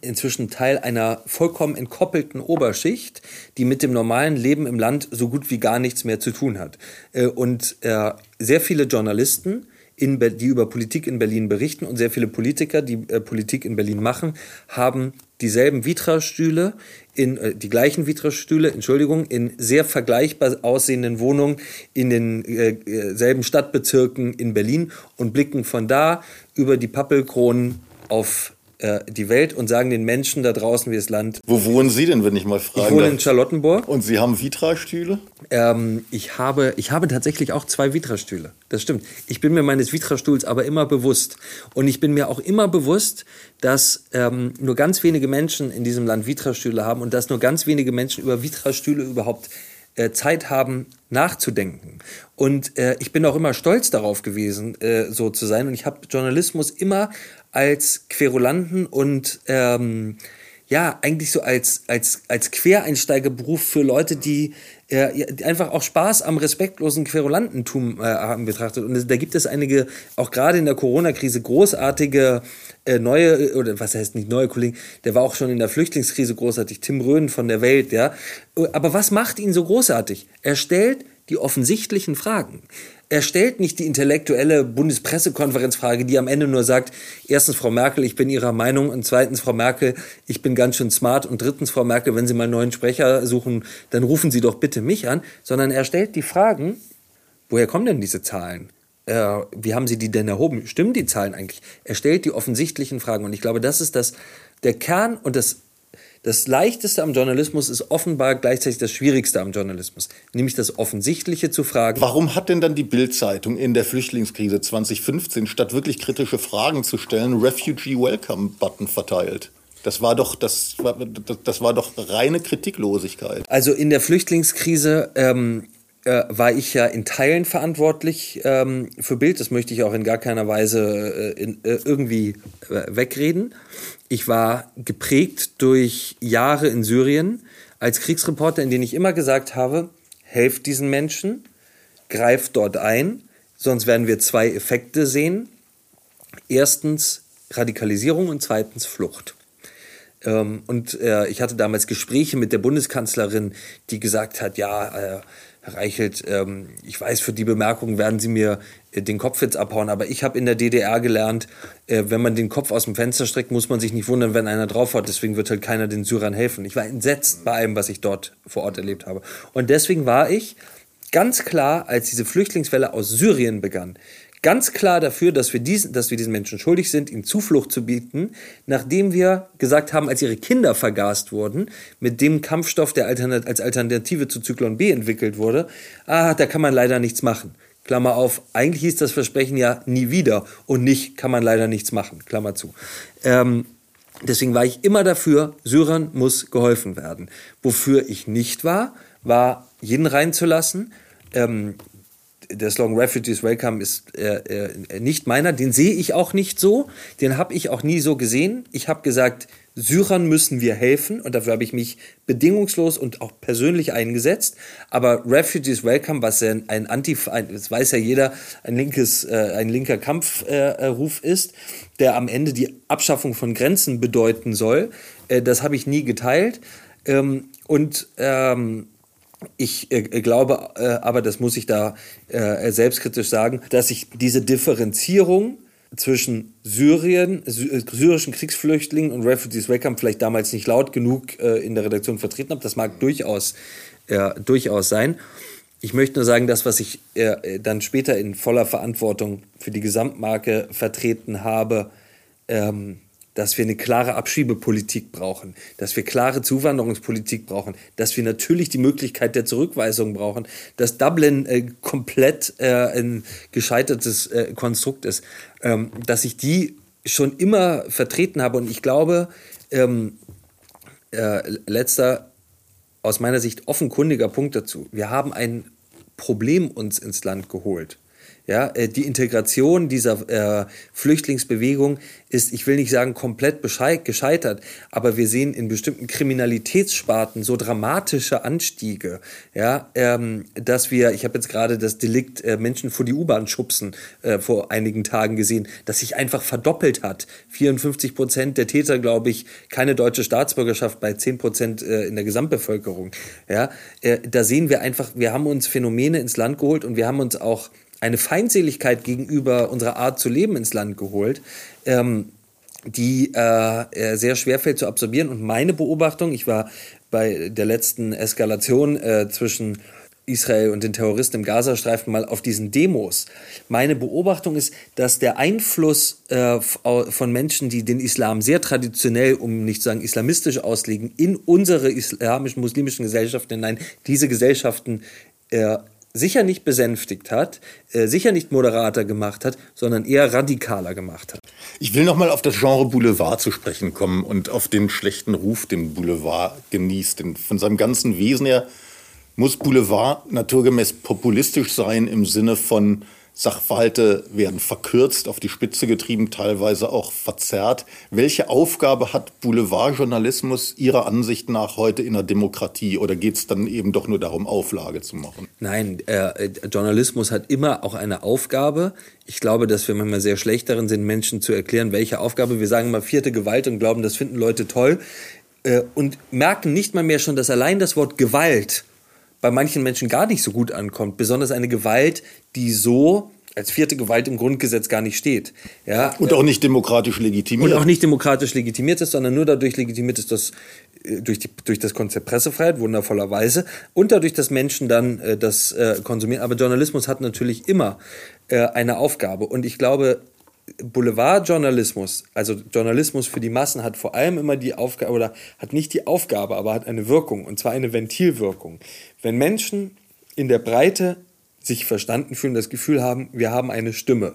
A: inzwischen Teil einer vollkommen entkoppelten Oberschicht, die mit dem normalen Leben im Land so gut wie gar nichts mehr zu tun hat. Äh, und äh, sehr viele Journalisten, in, die über Politik in Berlin berichten und sehr viele Politiker, die äh, Politik in Berlin machen, haben dieselben Vitra-Stühle, in äh, die gleichen Vitra-Stühle, Entschuldigung, in sehr vergleichbar aussehenden Wohnungen in denselben äh, äh Stadtbezirken in Berlin und blicken von da über die Pappelkronen auf äh, die Welt und sagen den Menschen da draußen, wie das Land.
B: Wo wohnen Sie denn, wenn ich mal frage?
A: Ich wohne in Charlottenburg.
B: Und Sie haben Vitra-Stühle?
A: Ähm, ich, habe, ich habe tatsächlich auch zwei Vitra-Stühle. Das stimmt. Ich bin mir meines Vitra-Stuhls aber immer bewusst. Und ich bin mir auch immer bewusst, dass ähm, nur ganz wenige Menschen in diesem Land Vitra-Stühle haben und dass nur ganz wenige Menschen über Vitra-Stühle überhaupt äh, Zeit haben, nachzudenken. Und äh, ich bin auch immer stolz darauf gewesen, äh, so zu sein. Und ich habe Journalismus immer als Querulanten und ähm, ja, eigentlich so als, als, als Quereinsteigerberuf für Leute, die, äh, die einfach auch Spaß am respektlosen Querulantentum äh, haben betrachtet. Und da gibt es einige, auch gerade in der Corona-Krise, großartige äh, neue, oder was heißt nicht neue Kollegen, der war auch schon in der Flüchtlingskrise großartig, Tim Röhn von der Welt, ja. Aber was macht ihn so großartig? Er stellt die offensichtlichen Fragen er stellt nicht die intellektuelle Bundespressekonferenzfrage, die am Ende nur sagt, erstens, Frau Merkel, ich bin Ihrer Meinung und zweitens, Frau Merkel, ich bin ganz schön smart und drittens, Frau Merkel, wenn Sie mal einen neuen Sprecher suchen, dann rufen Sie doch bitte mich an, sondern er stellt die Fragen, woher kommen denn diese Zahlen? Äh, wie haben Sie die denn erhoben? Stimmen die Zahlen eigentlich? Er stellt die offensichtlichen Fragen und ich glaube, das ist das, der Kern und das das Leichteste am Journalismus ist offenbar gleichzeitig das Schwierigste am Journalismus, nämlich das Offensichtliche zu fragen.
B: Warum hat denn dann die Bild-Zeitung in der Flüchtlingskrise 2015 statt wirklich kritische Fragen zu stellen Refugee Welcome Button verteilt? Das war doch, das war, das war doch reine Kritiklosigkeit.
A: Also in der Flüchtlingskrise ähm, äh, war ich ja in Teilen verantwortlich ähm, für Bild. Das möchte ich auch in gar keiner Weise äh, in, äh, irgendwie äh, wegreden. Ich war geprägt durch Jahre in Syrien als Kriegsreporter, in denen ich immer gesagt habe, helft diesen Menschen, greift dort ein, sonst werden wir zwei Effekte sehen. Erstens Radikalisierung und zweitens Flucht. Ähm, und äh, ich hatte damals Gespräche mit der Bundeskanzlerin, die gesagt hat, ja, äh, Herr Reichelt, ähm, ich weiß, für die Bemerkung werden Sie mir äh, den Kopf jetzt abhauen, aber ich habe in der DDR gelernt, äh, wenn man den Kopf aus dem Fenster streckt, muss man sich nicht wundern, wenn einer draufhaut. Deswegen wird halt keiner den Syrern helfen. Ich war entsetzt bei allem, was ich dort vor Ort erlebt habe. Und deswegen war ich ganz klar, als diese Flüchtlingswelle aus Syrien begann, ganz klar dafür, dass wir, diesen, dass wir diesen Menschen schuldig sind, ihnen Zuflucht zu bieten, nachdem wir gesagt haben, als ihre Kinder vergast wurden, mit dem Kampfstoff, der Alternat als Alternative zu Zyklon B entwickelt wurde, ah, da kann man leider nichts machen. Klammer auf, eigentlich hieß das Versprechen ja nie wieder und nicht kann man leider nichts machen, Klammer zu. Ähm, deswegen war ich immer dafür, Syrern muss geholfen werden. Wofür ich nicht war, war jeden reinzulassen, ähm, der Slogan Refugees Welcome ist äh, äh, nicht meiner, den sehe ich auch nicht so, den habe ich auch nie so gesehen. Ich habe gesagt, Syrern müssen wir helfen und dafür habe ich mich bedingungslos und auch persönlich eingesetzt. Aber Refugees Welcome, was ein, ein Anti, ein, das weiß ja jeder, ein linkes, äh, ein linker Kampfruf äh, ist, der am Ende die Abschaffung von Grenzen bedeuten soll, äh, das habe ich nie geteilt. Ähm, und ähm, ich äh, glaube äh, aber, das muss ich da äh, selbstkritisch sagen, dass ich diese Differenzierung zwischen Syrien, äh, syrischen Kriegsflüchtlingen und Refugees Welcome vielleicht damals nicht laut genug äh, in der Redaktion vertreten habe. Das mag durchaus, äh, durchaus sein. Ich möchte nur sagen, das, was ich äh, dann später in voller Verantwortung für die Gesamtmarke vertreten habe, ähm, dass wir eine klare Abschiebepolitik brauchen, dass wir klare Zuwanderungspolitik brauchen, dass wir natürlich die Möglichkeit der Zurückweisung brauchen, dass Dublin äh, komplett äh, ein gescheitertes äh, Konstrukt ist, ähm, dass ich die schon immer vertreten habe und ich glaube, ähm, äh, letzter aus meiner Sicht offenkundiger Punkt dazu. Wir haben ein Problem uns ins Land geholt. Ja, äh, die Integration dieser äh, Flüchtlingsbewegung ist, ich will nicht sagen komplett gescheitert, aber wir sehen in bestimmten Kriminalitätssparten so dramatische Anstiege, ja, ähm, dass wir, ich habe jetzt gerade das Delikt äh, Menschen vor die U-Bahn schubsen äh, vor einigen Tagen gesehen, das sich einfach verdoppelt hat. 54 Prozent der Täter, glaube ich, keine deutsche Staatsbürgerschaft bei 10 Prozent äh, in der Gesamtbevölkerung. Ja, äh, da sehen wir einfach, wir haben uns Phänomene ins Land geholt und wir haben uns auch eine Feindseligkeit gegenüber unserer Art zu leben ins Land geholt, ähm, die äh, äh, sehr schwer fällt zu absorbieren. Und meine Beobachtung, ich war bei der letzten Eskalation äh, zwischen Israel und den Terroristen im Gazastreifen mal auf diesen Demos. Meine Beobachtung ist, dass der Einfluss äh, von Menschen, die den Islam sehr traditionell, um nicht zu sagen islamistisch auslegen, in unsere islamischen, muslimischen Gesellschaften hinein, diese Gesellschaften äh, sicher nicht besänftigt hat, äh, sicher nicht moderater gemacht hat, sondern eher radikaler gemacht hat.
B: Ich will nochmal auf das Genre Boulevard zu sprechen kommen und auf den schlechten Ruf, den Boulevard genießt. Denn von seinem ganzen Wesen her muss Boulevard naturgemäß populistisch sein im Sinne von Sachverhalte werden verkürzt, auf die Spitze getrieben, teilweise auch verzerrt. Welche Aufgabe hat Boulevardjournalismus Ihrer Ansicht nach heute in der Demokratie? Oder geht es dann eben doch nur darum, Auflage zu machen?
A: Nein, äh, Journalismus hat immer auch eine Aufgabe. Ich glaube, dass wir manchmal sehr schlecht darin sind, Menschen zu erklären, welche Aufgabe. Wir sagen mal vierte Gewalt und glauben, das finden Leute toll. Äh, und merken nicht mal mehr schon, dass allein das Wort Gewalt bei manchen Menschen gar nicht so gut ankommt. Besonders eine Gewalt, die so als vierte Gewalt im Grundgesetz gar nicht steht. Ja,
B: und auch nicht demokratisch legitimiert.
A: Und auch nicht demokratisch legitimiert ist, sondern nur dadurch legitimiert ist, dass äh, durch, die, durch das Konzept Pressefreiheit, wundervollerweise, und dadurch, dass Menschen dann äh, das äh, konsumieren. Aber Journalismus hat natürlich immer äh, eine Aufgabe. Und ich glaube, Boulevardjournalismus, also Journalismus für die Massen, hat vor allem immer die Aufgabe, oder hat nicht die Aufgabe, aber hat eine Wirkung, und zwar eine Ventilwirkung. Wenn Menschen in der Breite sich verstanden fühlen, das Gefühl haben, wir haben eine Stimme,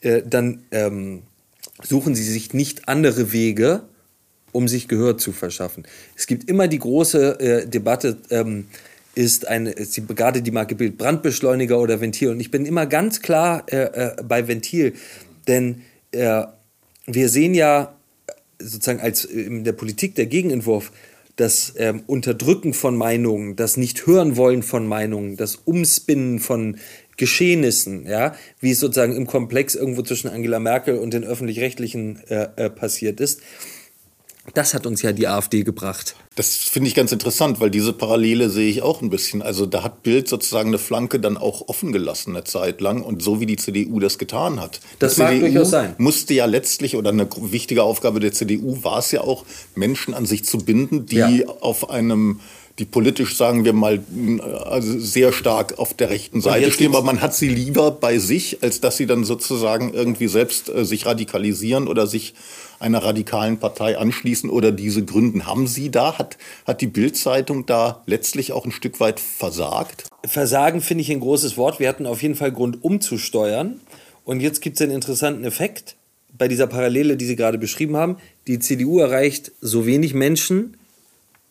A: äh, dann ähm, suchen sie sich nicht andere Wege, um sich Gehör zu verschaffen. Es gibt immer die große äh, Debatte, ähm, ist eine, ist gerade die Marke Bild Brandbeschleuniger oder Ventil. Und ich bin immer ganz klar äh, äh bei Ventil, denn äh, wir sehen ja sozusagen als in der Politik der Gegenentwurf das ähm, Unterdrücken von Meinungen, das Nicht-Hören-Wollen von Meinungen, das Umspinnen von Geschehnissen, ja, wie es sozusagen im Komplex irgendwo zwischen Angela Merkel und den öffentlich-rechtlichen äh, äh, passiert ist. Das hat uns ja die AfD gebracht.
B: Das finde ich ganz interessant, weil diese Parallele sehe ich auch ein bisschen. Also da hat Bild sozusagen eine Flanke dann auch offen gelassen eine Zeit lang und so wie die CDU das getan hat.
A: Das die mag CDU durchaus sein.
B: Musste ja letztlich oder eine wichtige Aufgabe der CDU war es ja auch, Menschen an sich zu binden, die ja. auf einem die politisch, sagen wir mal, also sehr stark auf der rechten Seite stehen, aber man hat sie lieber bei sich, als dass sie dann sozusagen irgendwie selbst äh, sich radikalisieren oder sich einer radikalen Partei anschließen oder diese gründen. Haben Sie da, hat, hat die Bild-Zeitung da letztlich auch ein Stück weit versagt?
A: Versagen finde ich ein großes Wort. Wir hatten auf jeden Fall Grund umzusteuern. Und jetzt gibt es einen interessanten Effekt bei dieser Parallele, die Sie gerade beschrieben haben. Die CDU erreicht so wenig Menschen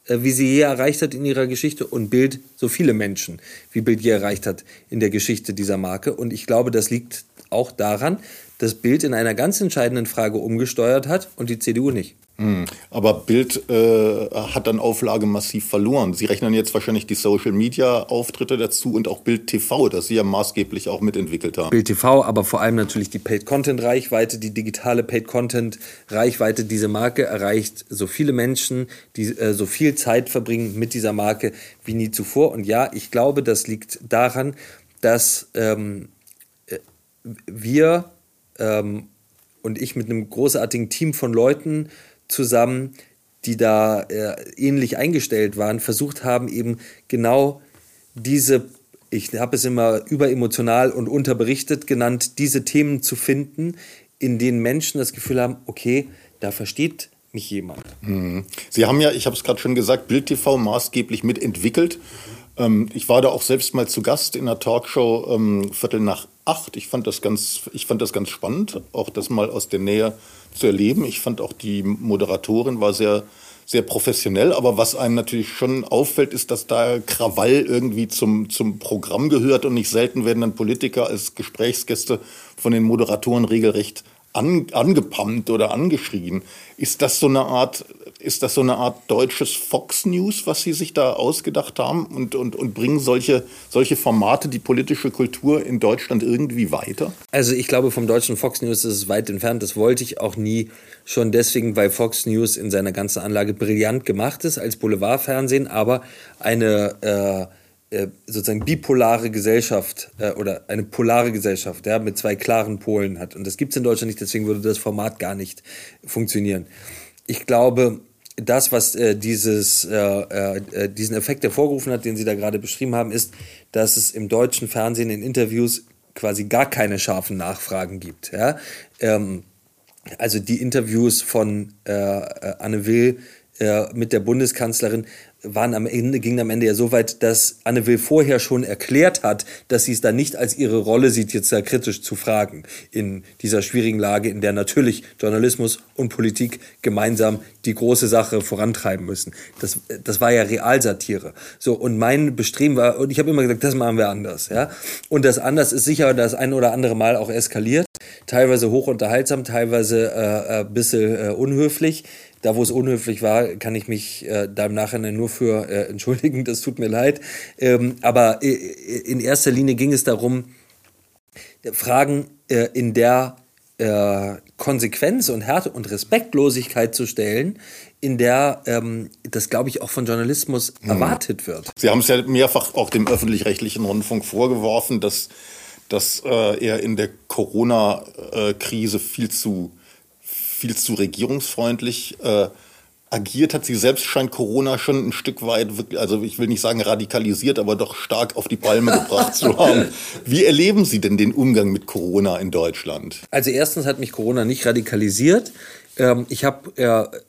A: äh, wie sie je erreicht hat in ihrer Geschichte und Bild so viele Menschen, wie Bild je erreicht hat in der Geschichte dieser Marke. Und ich glaube, das liegt auch daran, dass Bild in einer ganz entscheidenden Frage umgesteuert hat und die CDU nicht.
B: Hm. Aber Bild äh, hat dann Auflage massiv verloren. Sie rechnen jetzt wahrscheinlich die Social-Media-Auftritte dazu und auch Bild TV, das Sie ja maßgeblich auch mitentwickelt haben.
A: Bild TV, aber vor allem natürlich die Paid-Content-Reichweite, die digitale Paid-Content-Reichweite. Diese Marke erreicht so viele Menschen, die äh, so viel Zeit verbringen mit dieser Marke wie nie zuvor. Und ja, ich glaube, das liegt daran, dass ähm, äh, wir ähm, und ich mit einem großartigen Team von Leuten zusammen, die da äh, ähnlich eingestellt waren, versucht haben, eben genau diese, ich habe es immer überemotional und unterberichtet genannt, diese Themen zu finden, in denen Menschen das Gefühl haben, okay, da versteht mich jemand.
B: Mhm. Sie haben ja, ich habe es gerade schon gesagt, Bild TV maßgeblich mitentwickelt. Ähm, ich war da auch selbst mal zu Gast in einer Talkshow ähm, Viertel nach acht. Ich fand das ganz, ich fand das ganz spannend, auch das mal aus der Nähe zu erleben. Ich fand auch die Moderatorin war sehr, sehr professionell. Aber was einem natürlich schon auffällt, ist, dass da Krawall irgendwie zum, zum Programm gehört und nicht selten werden dann Politiker als Gesprächsgäste von den Moderatoren regelrecht an, angepammt oder angeschrien. Ist das so eine Art, ist das so eine Art deutsches Fox News, was Sie sich da ausgedacht haben und, und, und bringen solche, solche Formate die politische Kultur in Deutschland irgendwie weiter?
A: Also ich glaube, vom deutschen Fox News ist es weit entfernt. Das wollte ich auch nie. Schon deswegen, weil Fox News in seiner ganzen Anlage brillant gemacht ist als Boulevardfernsehen, aber eine äh, äh, sozusagen bipolare Gesellschaft äh, oder eine polare Gesellschaft ja, mit zwei klaren Polen hat. Und das gibt es in Deutschland nicht, deswegen würde das Format gar nicht funktionieren. Ich glaube, das, was äh, dieses, äh, äh, diesen Effekt hervorgerufen hat, den Sie da gerade beschrieben haben, ist, dass es im deutschen Fernsehen in Interviews quasi gar keine scharfen Nachfragen gibt. Ja? Ähm, also die Interviews von äh, Anne Will mit der Bundeskanzlerin waren am Ende, gingen am Ende ja so weit, dass Anne Will vorher schon erklärt hat, dass sie es dann nicht als ihre Rolle sieht, jetzt da kritisch zu fragen in dieser schwierigen Lage, in der natürlich Journalismus und Politik gemeinsam die große Sache vorantreiben müssen. Das, das war ja Realsatire. So, und mein Bestreben war, und ich habe immer gesagt, das machen wir anders, ja. Und das anders ist sicher das ein oder andere Mal auch eskaliert. Teilweise hochunterhaltsam, teilweise äh, ein äh, bisschen äh, unhöflich. Da, wo es unhöflich war, kann ich mich äh, da im Nachhinein nur für äh, entschuldigen. Das tut mir leid. Ähm, aber äh, in erster Linie ging es darum, Fragen äh, in der äh, Konsequenz und Härte und Respektlosigkeit zu stellen, in der ähm, das, glaube ich, auch von Journalismus mhm. erwartet wird.
B: Sie haben es ja mehrfach auch dem öffentlich-rechtlichen Rundfunk vorgeworfen, dass, dass äh, er in der Corona-Krise viel zu viel zu regierungsfreundlich äh, agiert hat. Sie selbst scheint Corona schon ein Stück weit, also ich will nicht sagen radikalisiert, aber doch stark auf die Palme gebracht zu haben. Wie erleben Sie denn den Umgang mit Corona in Deutschland?
A: Also erstens hat mich Corona nicht radikalisiert. Ähm, ich habe äh,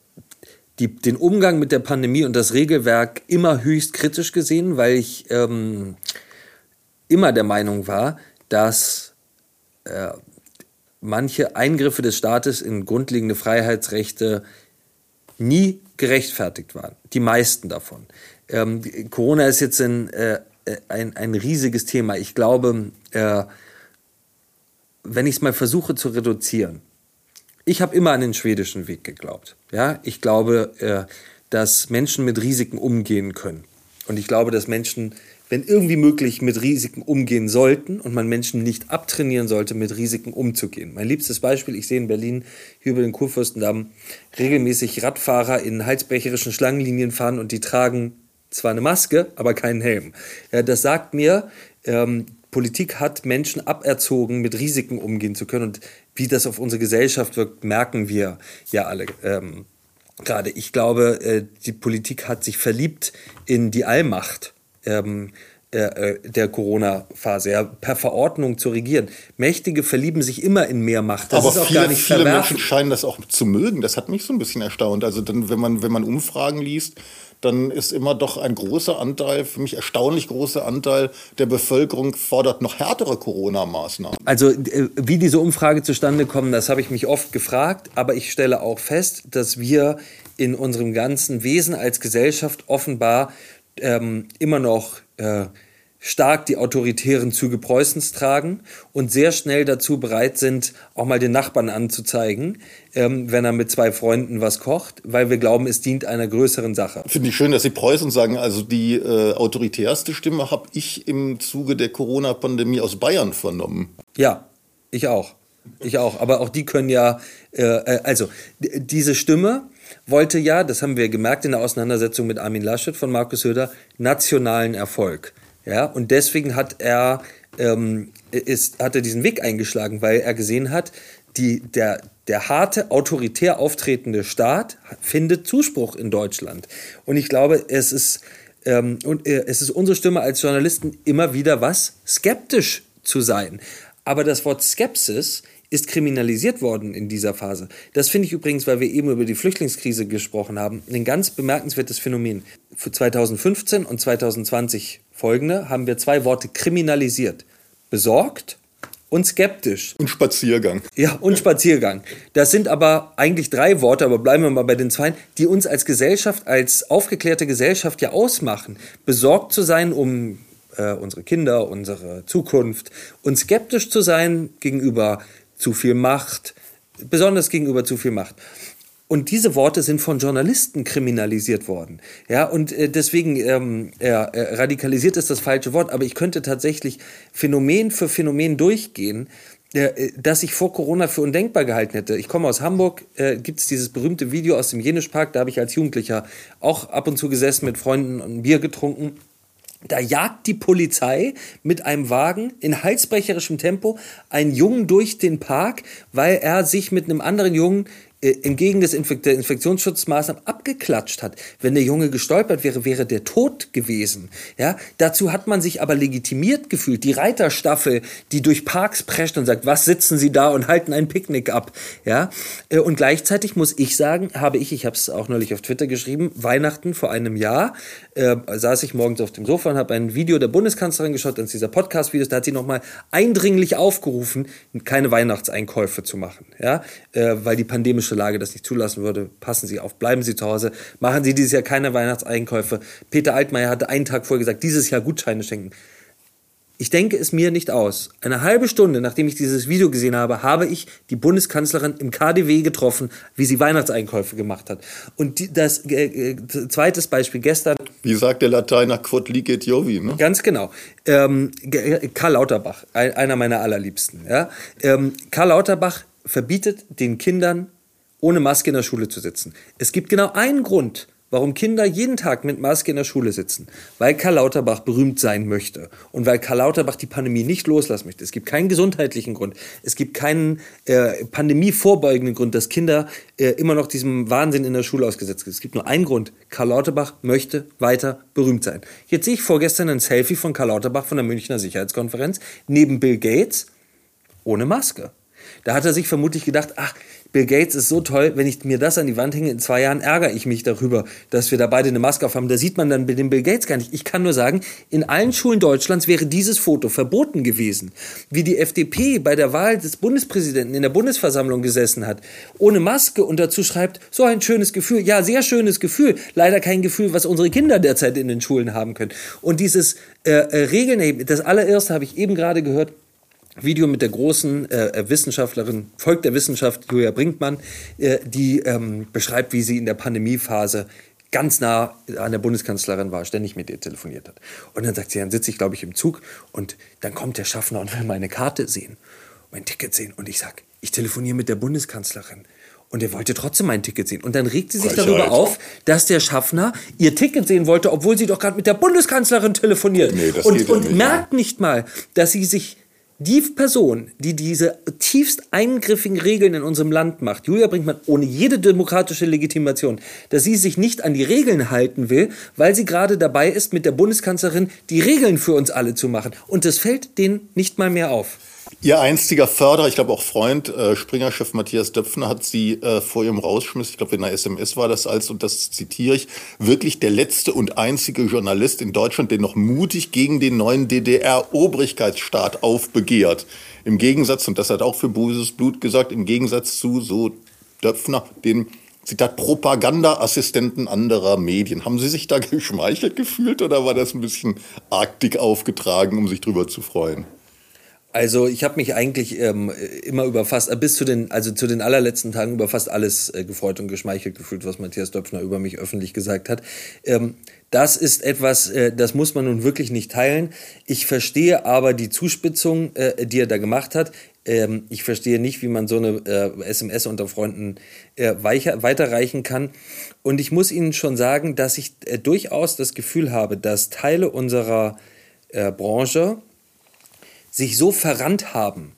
A: die, den Umgang mit der Pandemie und das Regelwerk immer höchst kritisch gesehen, weil ich ähm, immer der Meinung war, dass äh, manche Eingriffe des Staates in grundlegende Freiheitsrechte nie gerechtfertigt waren. Die meisten davon. Ähm, Corona ist jetzt ein, äh, ein, ein riesiges Thema. Ich glaube, äh, wenn ich es mal versuche zu reduzieren, ich habe immer an den schwedischen Weg geglaubt. Ja? Ich glaube, äh, dass Menschen mit Risiken umgehen können. Und ich glaube, dass Menschen wenn irgendwie möglich, mit Risiken umgehen sollten und man Menschen nicht abtrainieren sollte, mit Risiken umzugehen. Mein liebstes Beispiel, ich sehe in Berlin hier über den Kurfürstendamm regelmäßig Radfahrer in heizbecherischen Schlangenlinien fahren und die tragen zwar eine Maske, aber keinen Helm. Ja, das sagt mir, ähm, Politik hat Menschen aberzogen, mit Risiken umgehen zu können. Und wie das auf unsere Gesellschaft wirkt, merken wir ja alle. Ähm, Gerade ich glaube, äh, die Politik hat sich verliebt in die Allmacht ähm, äh, der Corona-Phase, ja, per Verordnung zu regieren. Mächtige verlieben sich immer in mehr Macht.
B: Das Aber ist auch viele, gar nicht viele Menschen scheinen das auch zu mögen. Das hat mich so ein bisschen erstaunt. Also dann, wenn man, wenn man Umfragen liest, dann ist immer doch ein großer Anteil, für mich erstaunlich großer Anteil der Bevölkerung fordert noch härtere Corona-Maßnahmen.
A: Also äh, wie diese Umfrage zustande kommt, das habe ich mich oft gefragt, aber ich stelle auch fest, dass wir in unserem ganzen Wesen als Gesellschaft offenbar ähm, immer noch äh, stark die autoritären Züge Preußens tragen und sehr schnell dazu bereit sind, auch mal den Nachbarn anzuzeigen, ähm, wenn er mit zwei Freunden was kocht, weil wir glauben, es dient einer größeren Sache.
B: Finde ich schön, dass Sie Preußen sagen. Also die äh, autoritärste Stimme habe ich im Zuge der Corona-Pandemie aus Bayern vernommen.
A: Ja, ich auch. Ich auch. Aber auch die können ja, äh, äh also diese Stimme wollte ja, das haben wir gemerkt in der Auseinandersetzung mit Armin Laschet von Markus Söder, nationalen Erfolg. Ja, und deswegen hat er, ähm, ist, hat er diesen Weg eingeschlagen, weil er gesehen hat, die, der, der harte, autoritär auftretende Staat findet Zuspruch in Deutschland. Und ich glaube, es ist, ähm, und, äh, es ist unsere Stimme als Journalisten immer wieder was, skeptisch zu sein. Aber das Wort Skepsis ist kriminalisiert worden in dieser Phase. Das finde ich übrigens, weil wir eben über die Flüchtlingskrise gesprochen haben, ein ganz bemerkenswertes Phänomen. Für 2015 und 2020 folgende haben wir zwei Worte kriminalisiert. Besorgt und skeptisch.
B: Und Spaziergang.
A: Ja, und Spaziergang. Das sind aber eigentlich drei Worte, aber bleiben wir mal bei den zwei, die uns als Gesellschaft, als aufgeklärte Gesellschaft ja ausmachen. Besorgt zu sein um äh, unsere Kinder, unsere Zukunft und skeptisch zu sein gegenüber zu viel Macht, besonders gegenüber zu viel Macht. Und diese Worte sind von Journalisten kriminalisiert worden. Ja, und äh, deswegen ähm, ja, äh, radikalisiert ist das falsche Wort, aber ich könnte tatsächlich Phänomen für Phänomen durchgehen, äh, das ich vor Corona für undenkbar gehalten hätte. Ich komme aus Hamburg, äh, gibt es dieses berühmte Video aus dem Jenischpark, da habe ich als Jugendlicher auch ab und zu gesessen mit Freunden und ein Bier getrunken. Da jagt die Polizei mit einem Wagen in halsbrecherischem Tempo einen Jungen durch den Park, weil er sich mit einem anderen Jungen entgegen des Infekt der Infektionsschutzmaßnahmen abgeklatscht hat. Wenn der Junge gestolpert wäre, wäre der tot gewesen. Ja, dazu hat man sich aber legitimiert gefühlt. Die Reiterstaffel, die durch Parks prescht und sagt, was sitzen Sie da und halten ein Picknick ab. Ja, äh, und gleichzeitig muss ich sagen, habe ich, ich habe es auch neulich auf Twitter geschrieben, Weihnachten vor einem Jahr äh, saß ich morgens auf dem Sofa und habe ein Video der Bundeskanzlerin geschaut, eines dieser Podcast-Videos, da hat sie nochmal eindringlich aufgerufen, keine Weihnachtseinkäufe zu machen. Ja, äh, weil die pandemische politische Lage das nicht zulassen würde, passen Sie auf, bleiben Sie zu Hause, machen Sie dieses Jahr keine Weihnachtseinkäufe. Peter Altmaier hatte einen Tag vorher gesagt, dieses Jahr Gutscheine schenken. Ich denke es mir nicht aus. Eine halbe Stunde, nachdem ich dieses Video gesehen habe, habe ich die Bundeskanzlerin im KDW getroffen, wie sie Weihnachtseinkäufe gemacht hat. Und die, das äh, äh, zweites Beispiel gestern.
B: Wie sagt der Lateiner quod licet Jovi, ne?
A: Ganz genau. Ähm, Karl Lauterbach, ein, einer meiner allerliebsten. Ja? Ähm, Karl Lauterbach verbietet den Kindern ohne Maske in der Schule zu sitzen. Es gibt genau einen Grund, warum Kinder jeden Tag mit Maske in der Schule sitzen. Weil Karl Lauterbach berühmt sein möchte und weil Karl Lauterbach die Pandemie nicht loslassen möchte. Es gibt keinen gesundheitlichen Grund. Es gibt keinen äh, pandemievorbeugenden Grund, dass Kinder äh, immer noch diesem Wahnsinn in der Schule ausgesetzt sind. Es gibt nur einen Grund. Karl Lauterbach möchte weiter berühmt sein. Jetzt sehe ich vorgestern ein Selfie von Karl Lauterbach von der Münchner Sicherheitskonferenz neben Bill Gates ohne Maske. Da hat er sich vermutlich gedacht, ach, Bill Gates ist so toll, wenn ich mir das an die Wand hänge, in zwei Jahren ärgere ich mich darüber, dass wir da beide eine Maske auf haben. Da sieht man dann den Bill Gates gar nicht. Ich kann nur sagen, in allen Schulen Deutschlands wäre dieses Foto verboten gewesen. Wie die FDP bei der Wahl des Bundespräsidenten in der Bundesversammlung gesessen hat, ohne Maske und dazu schreibt, so ein schönes Gefühl. Ja, sehr schönes Gefühl. Leider kein Gefühl, was unsere Kinder derzeit in den Schulen haben können. Und dieses äh, äh, Regeln, das allererste habe ich eben gerade gehört, Video mit der großen äh, Wissenschaftlerin, Volk der Wissenschaft, Julia Brinkmann, äh, die ähm, beschreibt, wie sie in der Pandemiephase ganz nah an der Bundeskanzlerin war, ständig mit ihr telefoniert hat. Und dann sagt sie, dann sitze ich, glaube ich, im Zug und dann kommt der Schaffner und will meine Karte sehen, mein Ticket sehen. Und ich sage, ich telefoniere mit der Bundeskanzlerin. Und er wollte trotzdem mein Ticket sehen. Und dann regt sie sich Frechheit. darüber auf, dass der Schaffner ihr Ticket sehen wollte, obwohl sie doch gerade mit der Bundeskanzlerin telefoniert. Nee, das und und nicht, merkt ja. nicht mal, dass sie sich die Person, die diese tiefst eingriffigen Regeln in unserem Land macht, Julia Brinkmann, ohne jede demokratische Legitimation, dass sie sich nicht an die Regeln halten will, weil sie gerade dabei ist, mit der Bundeskanzlerin die Regeln für uns alle zu machen. Und das fällt denen nicht mal mehr auf.
B: Ihr einstiger Förderer, ich glaube auch Freund, äh, Springer-Chef Matthias Döpfner hat sie äh, vor ihrem Rausschmiss, ich glaube in der SMS war das als, und das zitiere ich, wirklich der letzte und einzige Journalist in Deutschland, der noch mutig gegen den neuen DDR-Obrigkeitsstaat aufbegehrt. Im Gegensatz, und das hat auch für böses Blut gesagt, im Gegensatz zu so Döpfner, den Zitat Propaganda-Assistenten anderer Medien. Haben Sie sich da geschmeichelt gefühlt oder war das ein bisschen arg dick aufgetragen, um sich drüber zu freuen?
A: Also ich habe mich eigentlich ähm, immer über fast, äh, bis zu den, also zu den allerletzten Tagen über fast alles äh, gefreut und geschmeichelt gefühlt, was Matthias Döpfner über mich öffentlich gesagt hat. Ähm, das ist etwas, äh, das muss man nun wirklich nicht teilen. Ich verstehe aber die Zuspitzung, äh, die er da gemacht hat. Ähm, ich verstehe nicht, wie man so eine äh, SMS unter Freunden äh, weicher, weiterreichen kann. Und ich muss Ihnen schon sagen, dass ich durchaus das Gefühl habe, dass Teile unserer Branche, sich so verrannt haben,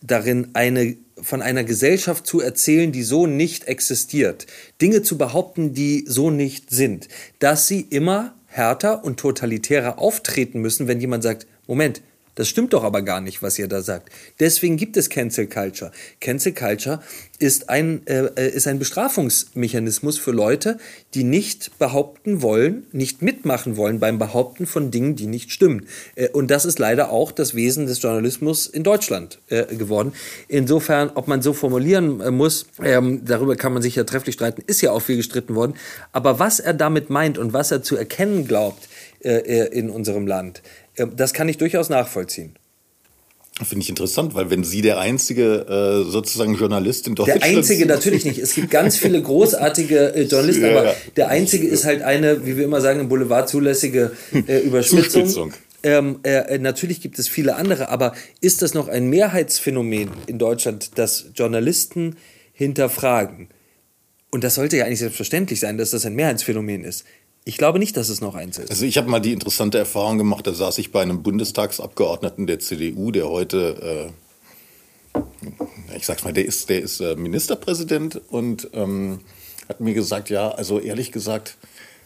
A: darin eine von einer Gesellschaft zu erzählen, die so nicht existiert, Dinge zu behaupten, die so nicht sind, dass sie immer härter und totalitärer auftreten müssen, wenn jemand sagt, Moment, das stimmt doch aber gar nicht, was ihr da sagt. Deswegen gibt es Cancel Culture. Cancel Culture ist ein, äh, äh, ist ein Bestrafungsmechanismus für Leute, die nicht behaupten wollen, nicht mitmachen wollen beim Behaupten von Dingen, die nicht stimmen. Äh, und das ist leider auch das Wesen des Journalismus in Deutschland äh, geworden. Insofern, ob man so formulieren äh, muss, ähm, darüber kann man sich ja trefflich streiten, ist ja auch viel gestritten worden. Aber was er damit meint und was er zu erkennen glaubt in unserem Land, das kann ich durchaus nachvollziehen.
B: Finde ich interessant, weil wenn Sie der einzige äh, sozusagen Journalist in Deutschland
A: Der einzige natürlich nicht. Es gibt ganz viele großartige äh, Journalisten, ja, aber der einzige ist halt eine, wie wir immer sagen, im Boulevard zulässige äh, Überspitzung. Zuspitzung. Ähm, äh, natürlich gibt es viele andere, aber ist das noch ein Mehrheitsphänomen in Deutschland, dass Journalisten hinterfragen? Und das sollte ja eigentlich selbstverständlich sein, dass das ein Mehrheitsphänomen ist. Ich glaube nicht, dass es noch eins ist.
B: Also ich habe mal die interessante Erfahrung gemacht, da saß ich bei einem Bundestagsabgeordneten der CDU, der heute, äh, ich sag's mal, der ist, der ist äh, Ministerpräsident und ähm, hat mir gesagt, ja, also ehrlich gesagt,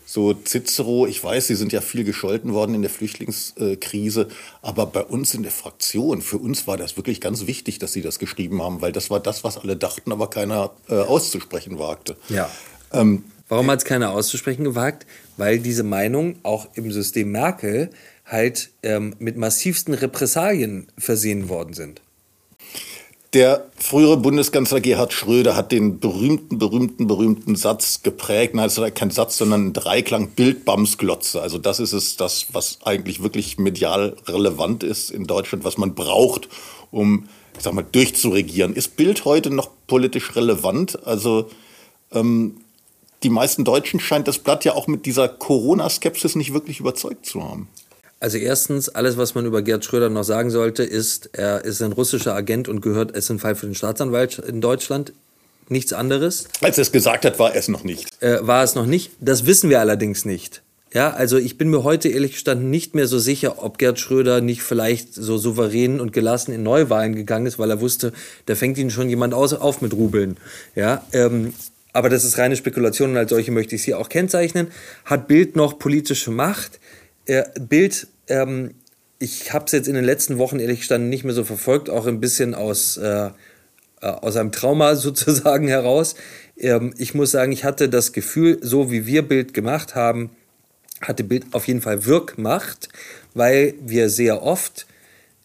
B: so Cicero, ich weiß, Sie sind ja viel gescholten worden in der Flüchtlingskrise, aber bei uns in der Fraktion, für uns war das wirklich ganz wichtig, dass Sie das geschrieben haben, weil das war das, was alle dachten, aber keiner äh, auszusprechen wagte.
A: Ja. Ähm, Warum hat es keiner auszusprechen gewagt? Weil diese Meinung auch im System Merkel halt ähm, mit massivsten Repressalien versehen worden sind.
B: Der frühere Bundeskanzler Gerhard Schröder hat den berühmten, berühmten, berühmten Satz geprägt. Nein, es ist kein Satz, sondern ein Dreiklang Bildbamsglotze. Also das ist es, das, was eigentlich wirklich medial relevant ist in Deutschland, was man braucht, um, ich sag mal, durchzuregieren. Ist Bild heute noch politisch relevant? Also ähm, die meisten Deutschen scheint das Blatt ja auch mit dieser Corona-Skepsis nicht wirklich überzeugt zu haben.
A: Also erstens, alles, was man über Gerd Schröder noch sagen sollte, ist, er ist ein russischer Agent und gehört es in Fall für den Staatsanwalt in Deutschland. Nichts anderes.
B: Als er es gesagt hat, war es noch nicht.
A: Äh, war es noch nicht. Das wissen wir allerdings nicht. Ja, also ich bin mir heute ehrlich gestanden nicht mehr so sicher, ob Gerd Schröder nicht vielleicht so souverän und gelassen in Neuwahlen gegangen ist, weil er wusste, da fängt ihn schon jemand aus, auf mit Rubeln. Ja, ähm, aber das ist reine Spekulation und als solche möchte ich sie auch kennzeichnen. Hat Bild noch politische Macht? Äh, Bild, ähm, ich habe es jetzt in den letzten Wochen ehrlich gestanden nicht mehr so verfolgt, auch ein bisschen aus, äh, äh, aus einem Trauma sozusagen heraus. Ähm, ich muss sagen, ich hatte das Gefühl, so wie wir Bild gemacht haben, hatte Bild auf jeden Fall Wirkmacht, weil wir sehr oft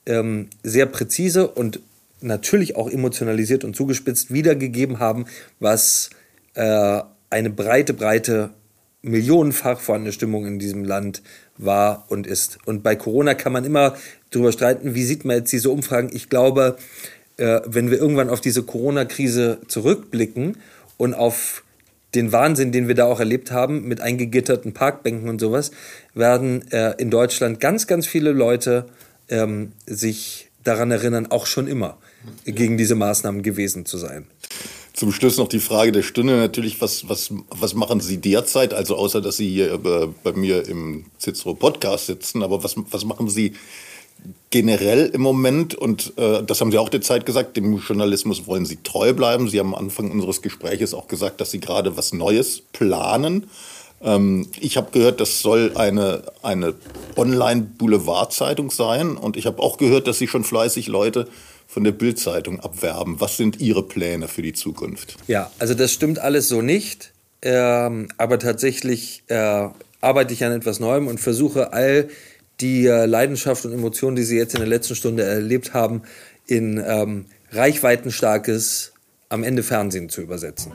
A: ähm, sehr präzise und natürlich auch emotionalisiert und zugespitzt wiedergegeben haben, was äh, eine breite, breite, millionenfach vorhandene Stimmung in diesem Land war und ist. Und bei Corona kann man immer darüber streiten, wie sieht man jetzt diese Umfragen. Ich glaube, äh, wenn wir irgendwann auf diese Corona-Krise zurückblicken und auf den Wahnsinn, den wir da auch erlebt haben, mit eingegitterten Parkbänken und sowas, werden äh, in Deutschland ganz, ganz viele Leute ähm, sich daran erinnern, auch schon immer gegen diese Maßnahmen gewesen zu sein.
B: Zum Schluss noch die Frage der Stunde natürlich, was, was, was machen Sie derzeit, also außer dass Sie hier bei, bei mir im Cicero Podcast sitzen, aber was, was machen Sie generell im Moment, und äh, das haben Sie auch der Zeit gesagt, dem Journalismus wollen Sie treu bleiben. Sie haben am Anfang unseres Gespräches auch gesagt, dass Sie gerade was Neues planen. Ähm, ich habe gehört, das soll eine, eine Online-Boulevard-Zeitung sein. Und ich habe auch gehört, dass Sie schon fleißig Leute von der Bild-Zeitung abwerben. Was sind Ihre Pläne für die Zukunft?
A: Ja, also das stimmt alles so nicht. Ähm, aber tatsächlich äh, arbeite ich an etwas Neuem und versuche all die äh, Leidenschaft und Emotionen, die Sie jetzt in der letzten Stunde erlebt haben, in ähm, reichweitenstarkes, am Ende Fernsehen zu übersetzen.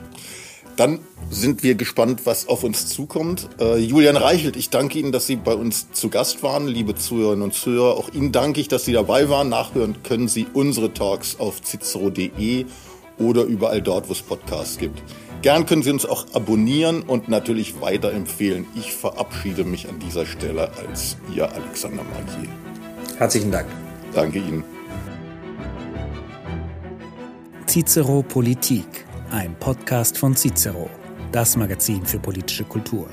B: Dann sind wir gespannt, was auf uns zukommt. Äh, Julian Reichelt, ich danke Ihnen, dass Sie bei uns zu Gast waren, liebe Zuhörerinnen und Zuhörer. Auch Ihnen danke ich, dass Sie dabei waren. Nachhören können Sie unsere Talks auf cicero.de oder überall dort, wo es Podcasts gibt. Gern können Sie uns auch abonnieren und natürlich weiterempfehlen. Ich verabschiede mich an dieser Stelle als Ihr Alexander Marquier.
A: Herzlichen Dank.
B: Danke Ihnen.
C: Cicero Politik, ein Podcast von Cicero, das Magazin für politische Kultur.